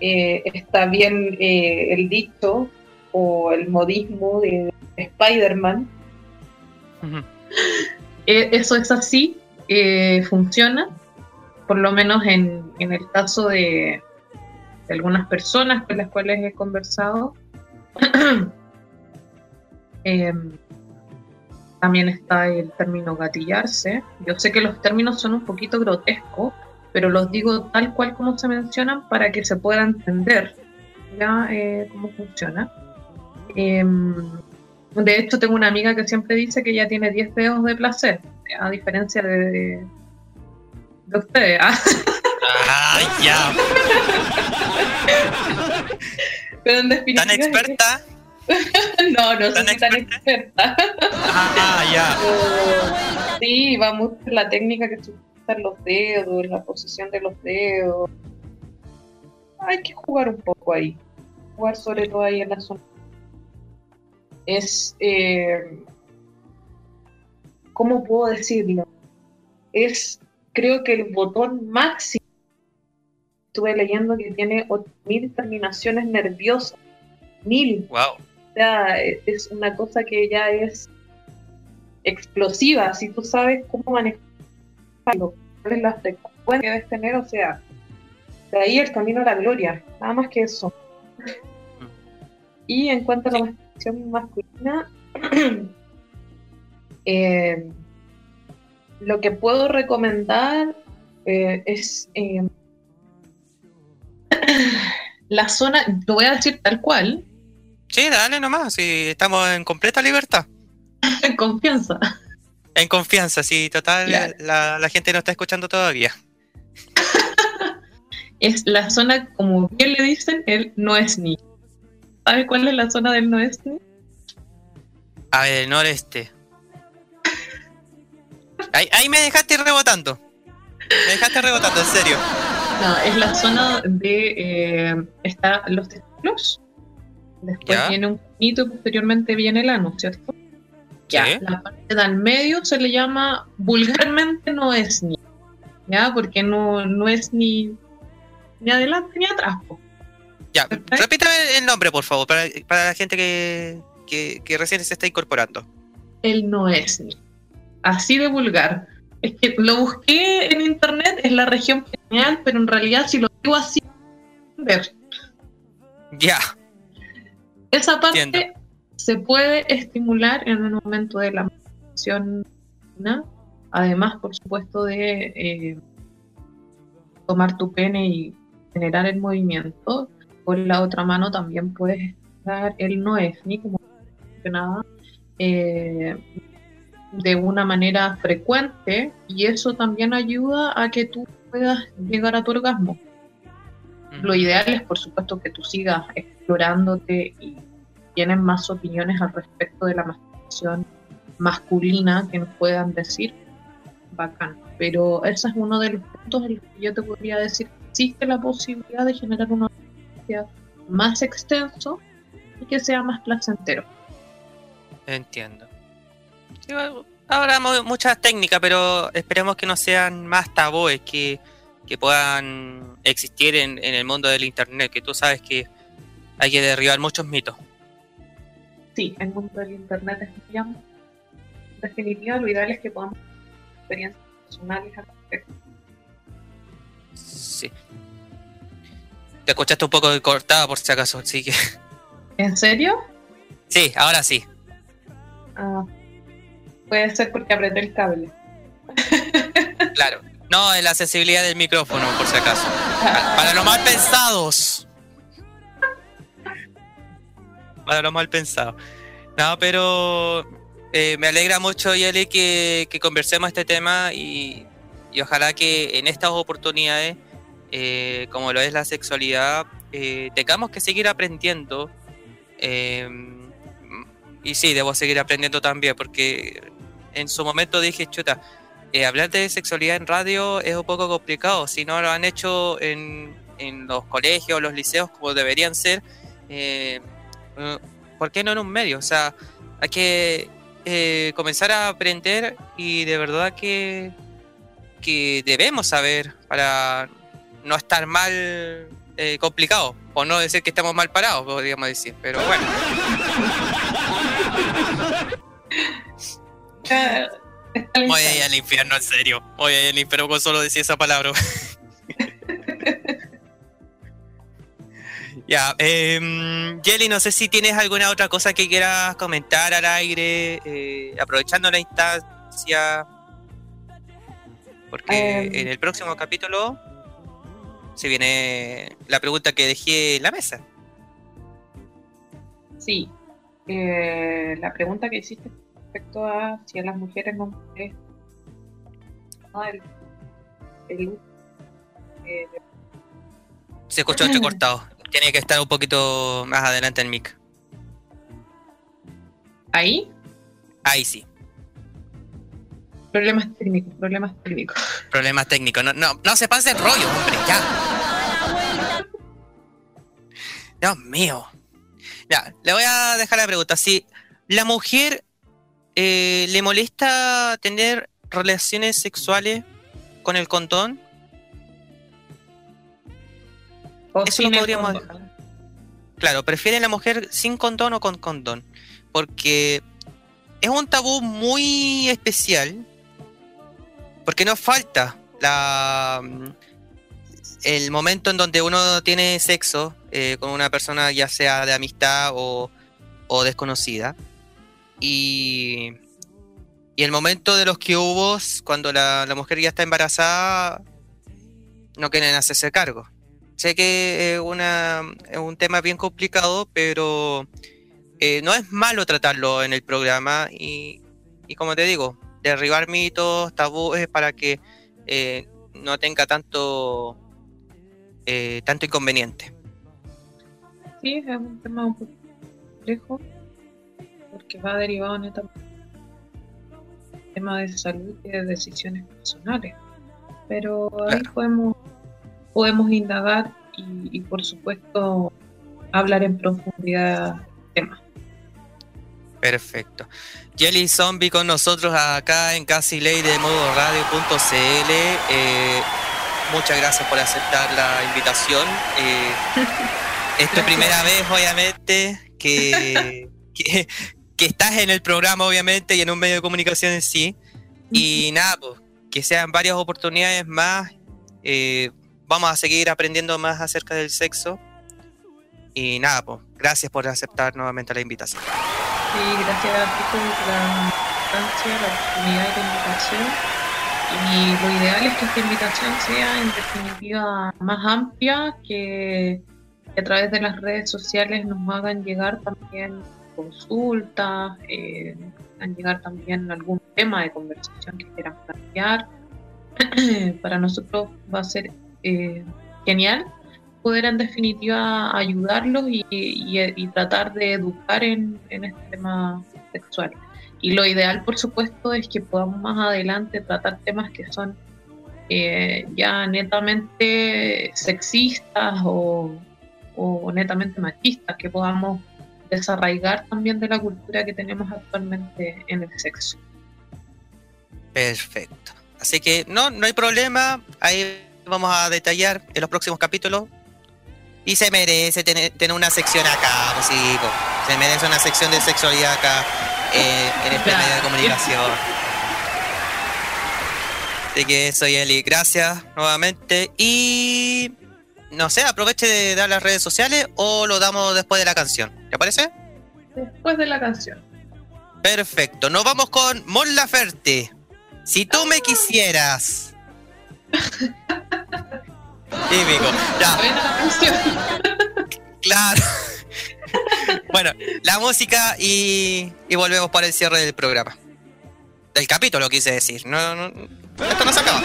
Eh, está bien eh, el dicho o el modismo de Spider-Man. Eh, eso es así, eh, funciona, por lo menos en, en el caso de, algunas personas con las cuales he conversado. Em, también está el término gatillarse. Yo sé que los términos son un poquito grotescos, pero los digo tal cual como se mencionan para que se pueda entender ya eh, cómo funciona. Em, de hecho, tengo una amiga que siempre dice que ella tiene 10 dedos de placer, a diferencia de, de ustedes. ¿ah? Ay, ya. Pero en definitiva. ¿Tan experta? no, no ¿Tan soy tan experta. Ah, ya. Pero sí, va mucho la técnica que se utilizan los dedos, la posición de los dedos. Hay que jugar un poco ahí. Jugar sobre todo ahí en la zona. Es. Eh, ¿Cómo puedo decirlo? Es, creo que el botón máximo. Estuve leyendo que tiene 8.000 terminaciones nerviosas. Mil. Wow. O sea, es una cosa que ya es explosiva. Si tú sabes cómo manejarlo, cuál es la frecuencia que debes tener, o sea, de ahí el camino a la gloria. Nada más que eso. Y en cuanto a la masturbación masculina, eh, lo que puedo recomendar eh, es eh, la zona, lo voy a decir tal cual, Sí, dale nomás, sí, estamos en completa libertad. en confianza. En confianza, sí, total, la, la gente no está escuchando todavía. Es la zona, como bien le dicen, el no es ni. ¿Sabe cuál es la zona del no es ni? A ver, el noreste. Ahí, ahí me dejaste rebotando. Me dejaste rebotando, en serio. No, es la zona de. Eh, está los testículos. Después Ya. viene un pinito y posteriormente viene el ano, ¿cierto? Ya, Sí. la parte de al medio se le llama vulgarmente no es ni. ¿Ya? Porque no, no es ni, ni adelante ni atrás. po. Ya, repítame el nombre, por favor, para, para la gente que, que, que recién se está incorporando. El no es ni. Así de vulgar. Es que lo busqué en internet, es la región pineal, pero en realidad si lo digo así, ver. Ya, Esa parte Entiendo. se puede estimular en el momento de la masturbación, ¿no? además, por supuesto, de eh, tomar tu pene y generar el movimiento. Con la otra mano también puedes dar el no es ni como mencionaba, eh, de una manera frecuente y eso también ayuda a que tú puedas llegar a tu orgasmo. Lo ideal es, por supuesto, que tú sigas explorándote y tienes más opiniones al respecto de la masturbación masculina que nos puedan decir. Bacán. Pero ese es uno de los puntos en los que yo te podría decir existe la posibilidad de generar una más extenso y que sea más placentero. entiendo. Mu- muchas técnicas, pero esperemos que no sean más tabúes que, que puedan existir en, en el mundo del internet, que tú sabes que hay que derribar muchos mitos. Sí, el mundo del internet es muy amplio. En definitiva, lo ideal es que podamos experiencias personales al respecto. Sí. Te escuchaste un poco cortada por si acaso, así que... ¿En serio? Sí, ahora sí. Ah, puede ser porque apreté el cable. Claro. No, es la sensibilidad del micrófono, por si acaso. Para, los mal pensados. Para los mal pensados. No, pero eh, me alegra mucho, Yeli, que, que conversemos este tema y, y ojalá que en estas oportunidades, eh, como lo es la sexualidad, eh, tengamos que seguir aprendiendo. eh, y sí, debo seguir aprendiendo también, porque en su momento dije, chuta, hablar de sexualidad en radio es un poco complicado. Si no lo han hecho en, en los colegios, los liceos, como deberían ser, eh, ¿por qué no en un medio? O sea, hay que comenzar a aprender y de verdad que, que debemos saber para no estar mal eh, complicado, o no decir que estamos mal parados, podríamos decir, pero bueno. Voy a ir al infierno, en serio. Voy a ir al infierno con solo decir esa palabra. ya, eh, Jelly, no sé si tienes alguna otra cosa que quieras comentar al aire, eh, aprovechando la instancia. Porque Em. en el próximo capítulo se viene la pregunta que dejé en la mesa. Sí. Eh, la pregunta que hiciste respecto a si a las mujeres no les no, el, el eh, Se escuchó entrecortado. Tiene que estar un poquito más adelante el mic. ahí, Ahí sí. Problemas técnicos, problemas técnicos. Problemas técnicos. No, no, no se pase el rollo, hombre, ya. Dios mío. Ya, le voy a dejar la pregunta. Si la mujer eh, le molesta tener relaciones sexuales con el condón, O Eso lo podríamos condón. claro, prefiere la mujer sin condón o con condón. Porque es un tabú muy especial. Porque nos falta el momento en donde uno tiene sexo eh, con una persona, ya sea de amistad o, desconocida. Y, el momento de los que hubo, cuando la, mujer ya está embarazada, no quieren hacerse cargo. Sé que es, una, es un tema bien complicado, pero eh, no es malo tratarlo en el programa y como te digo, derribar mitos, tabúes para que eh, no tenga tanto, eh, tanto inconveniente. Sí, es un tema un poco complejo porque va derivado netamente del tema de salud y de decisiones personales. Pero ahí Claro. podemos, podemos indagar y, y, por supuesto hablar en profundidad del tema. Perfecto. Jelly Zombie con nosotros acá en Casi Ley de modo radio.cl. Eh, muchas gracias por aceptar la invitación. Eh, es tu primera vez, obviamente, que, que, que estás en el programa, obviamente, y en un medio de comunicación en sí. Y nada, pues, que sean varias oportunidades más. Eh, vamos a seguir aprendiendo más acerca del sexo. Y nada, pues, gracias por aceptar nuevamente la invitación. Sí, gracias a ti por la instancia, la oportunidad y la invitación. Y lo ideal es que esta invitación sea en definitiva más amplia, que, a través de las redes sociales nos hagan llegar también consultas, eh, hagan llegar también algún tema de conversación que quieran plantear. Para nosotros va a ser eh, genial poder en definitiva ayudarlos y, tratar de educar en, en este tema sexual. Y lo ideal, por supuesto, es que podamos más adelante tratar temas que son eh, ya netamente sexistas o, o netamente machistas, que podamos desarraigar también de la cultura que tenemos actualmente en el sexo. Perfecto. Así que no, no hay problema. Ahí vamos a detallar en los próximos capítulos. Y se merece tener, tener una sección acá, pues sí, pues, se merece una sección de sexualidad acá eh, en este medio de comunicación. Así que soy Eli, gracias nuevamente. Y no sé, aproveche de dar las redes sociales o lo damos después de la canción. ¿Te parece? Después de la canción. Perfecto, nos vamos con Mon Laferte. Si tú me quisieras. Típico, ya, claro. bueno, la la música y, y volvemos para el cierre del programa. Del capítulo, quise decir. No, no, esto no se acaba.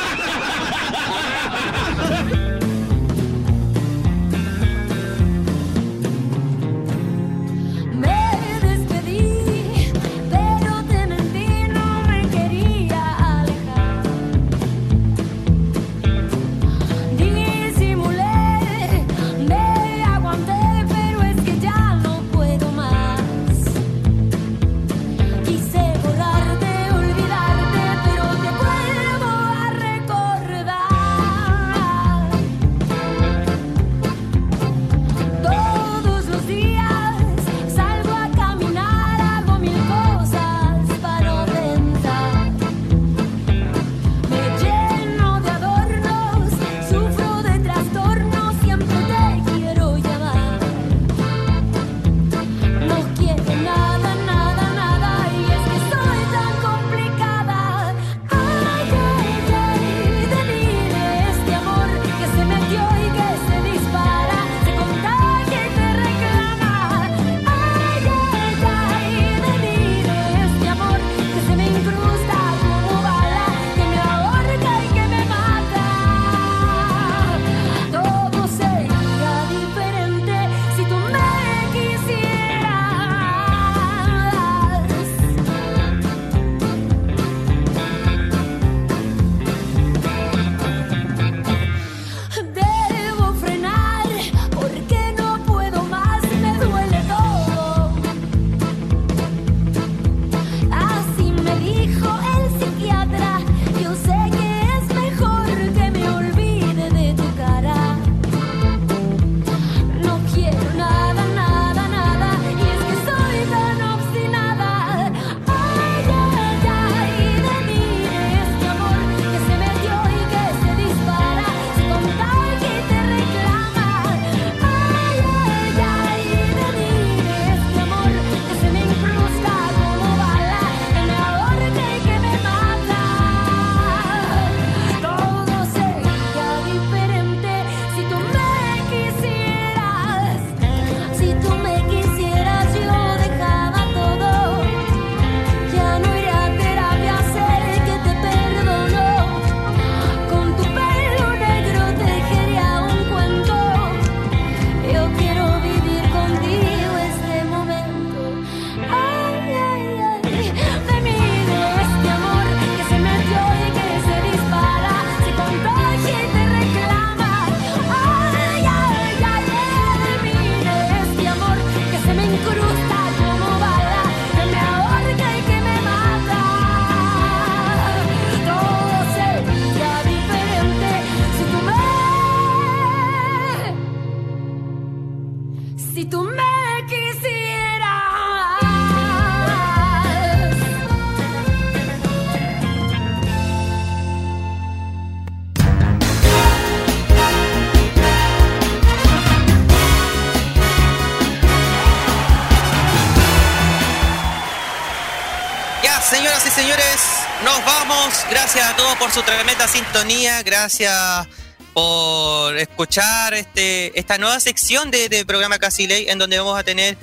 Por su tremenda sintonía. Gracias por escuchar este, esta nueva sección de, de programa Casi Ley, en donde vamos a tener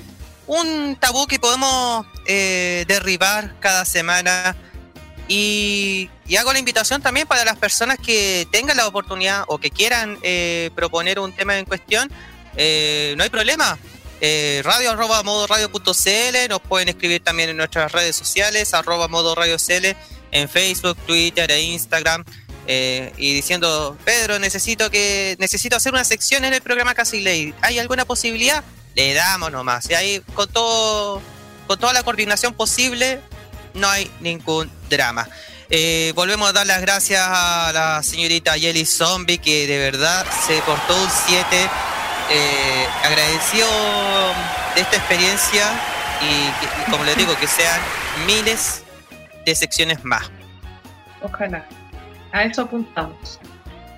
un tabú que podemos eh, derribar cada semana. Y, hago la invitación también para las personas que tengan la oportunidad o que quieran eh, proponer un tema en cuestión. eh, no hay problema. Radio arroba modo radio cl, nos pueden escribir también en nuestras redes sociales, arroba modo radio cl, en Facebook, Twitter e Instagram. eh, y diciendo, Pedro, necesito que necesito hacer una sección en el programa Casi Ley. ¿Hay alguna posibilidad? Le damos nomás. Y ahí con todo, con toda la coordinación posible, no hay ningún drama. Eh, volvemos a dar las gracias a la señorita Yeli Zombie, que de verdad se portó un 7. Eh, agradeció de esta experiencia y, y como les digo, que sean miles de secciones más. Ojalá. A eso apuntamos.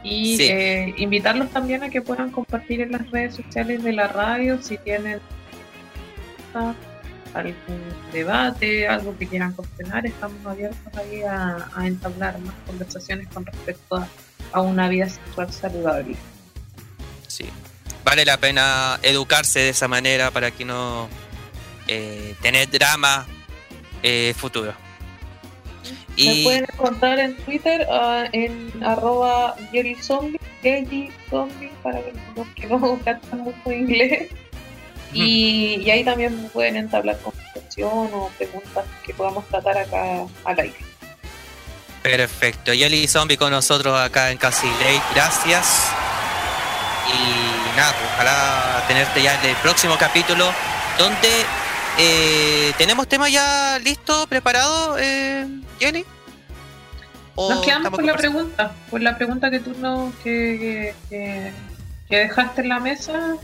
Y Sí. eh, invitarlos también a que puedan compartir en las redes sociales de la radio si tienen algún debate, algo que quieran cuestionar. Estamos abiertos ahí a, a entablar más conversaciones con respecto a, a una vida sexual saludable. Sí. Vale la pena educarse de esa manera para que no, eh, tener drama eh, futuro. Me Y pueden encontrar en Twitter ah, en arroba Zombie, Zombie, para los que no captan mucho inglés. Y, y ahí también me pueden entablar conversación o preguntas que podamos tratar acá al aire. perfecto. Yeli Zombie con nosotros acá en Casi Late. Gracias. Y nada, pues, ojalá tenerte ya en el próximo capítulo donde eh, tenemos tema ya listo, preparado, eh. ¿O Nos quedamos con la pregunta, con la pregunta que tú no, que, que, que dejaste en la mesa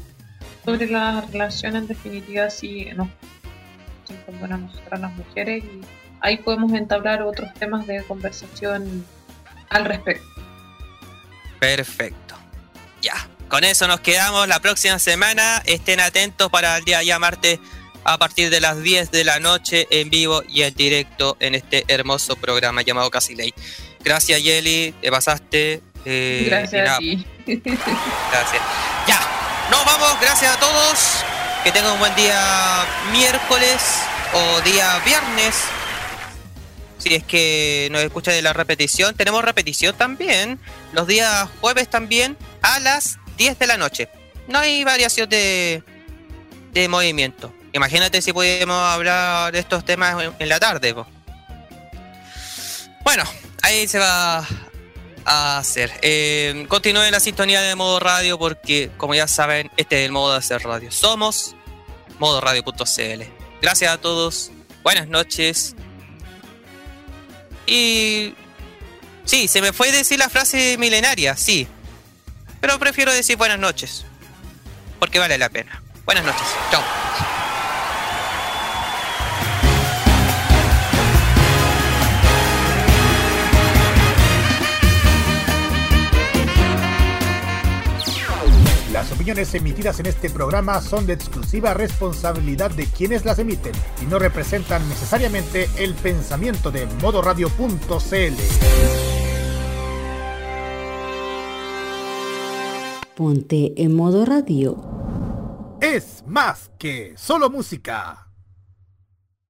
sobre la relación en definitiva si nos buenas nosotras las mujeres y ahí podemos entablar otros temas de conversación al respecto. Perfecto. Ya. Con eso nos quedamos la próxima semana. Estén atentos para el día ya martes a partir de las 10 de la noche en vivo y en directo en este hermoso programa llamado Casi Late. Gracias, Yeli. Te pasaste. eh, Gracias a ti. Gracias. Ya. Nos vamos. Gracias a todos. Que tengan un buen día miércoles o día viernes. Si es que nos escucha de la repetición, tenemos repetición también. Los días jueves también a las 10 de la noche. No hay variación de, de movimiento. Imagínate si podemos hablar de estos temas en, en la tarde. po. Bueno, ahí se va a hacer. Eh, continúen la sintonía de modo radio porque, como ya saben, este es el modo de hacer radio. Somos modoradio.cl. Gracias a todos. Buenas noches. Y sí, se me fue decir la frase milenaria, sí. Pero prefiero decir buenas noches. Porque vale la pena. Buenas noches. Chao. Las opiniones emitidas en este programa son de exclusiva responsabilidad de quienes las emiten y no representan necesariamente el pensamiento de modoradio.cl. Ponte en modo radio. Es más que solo música.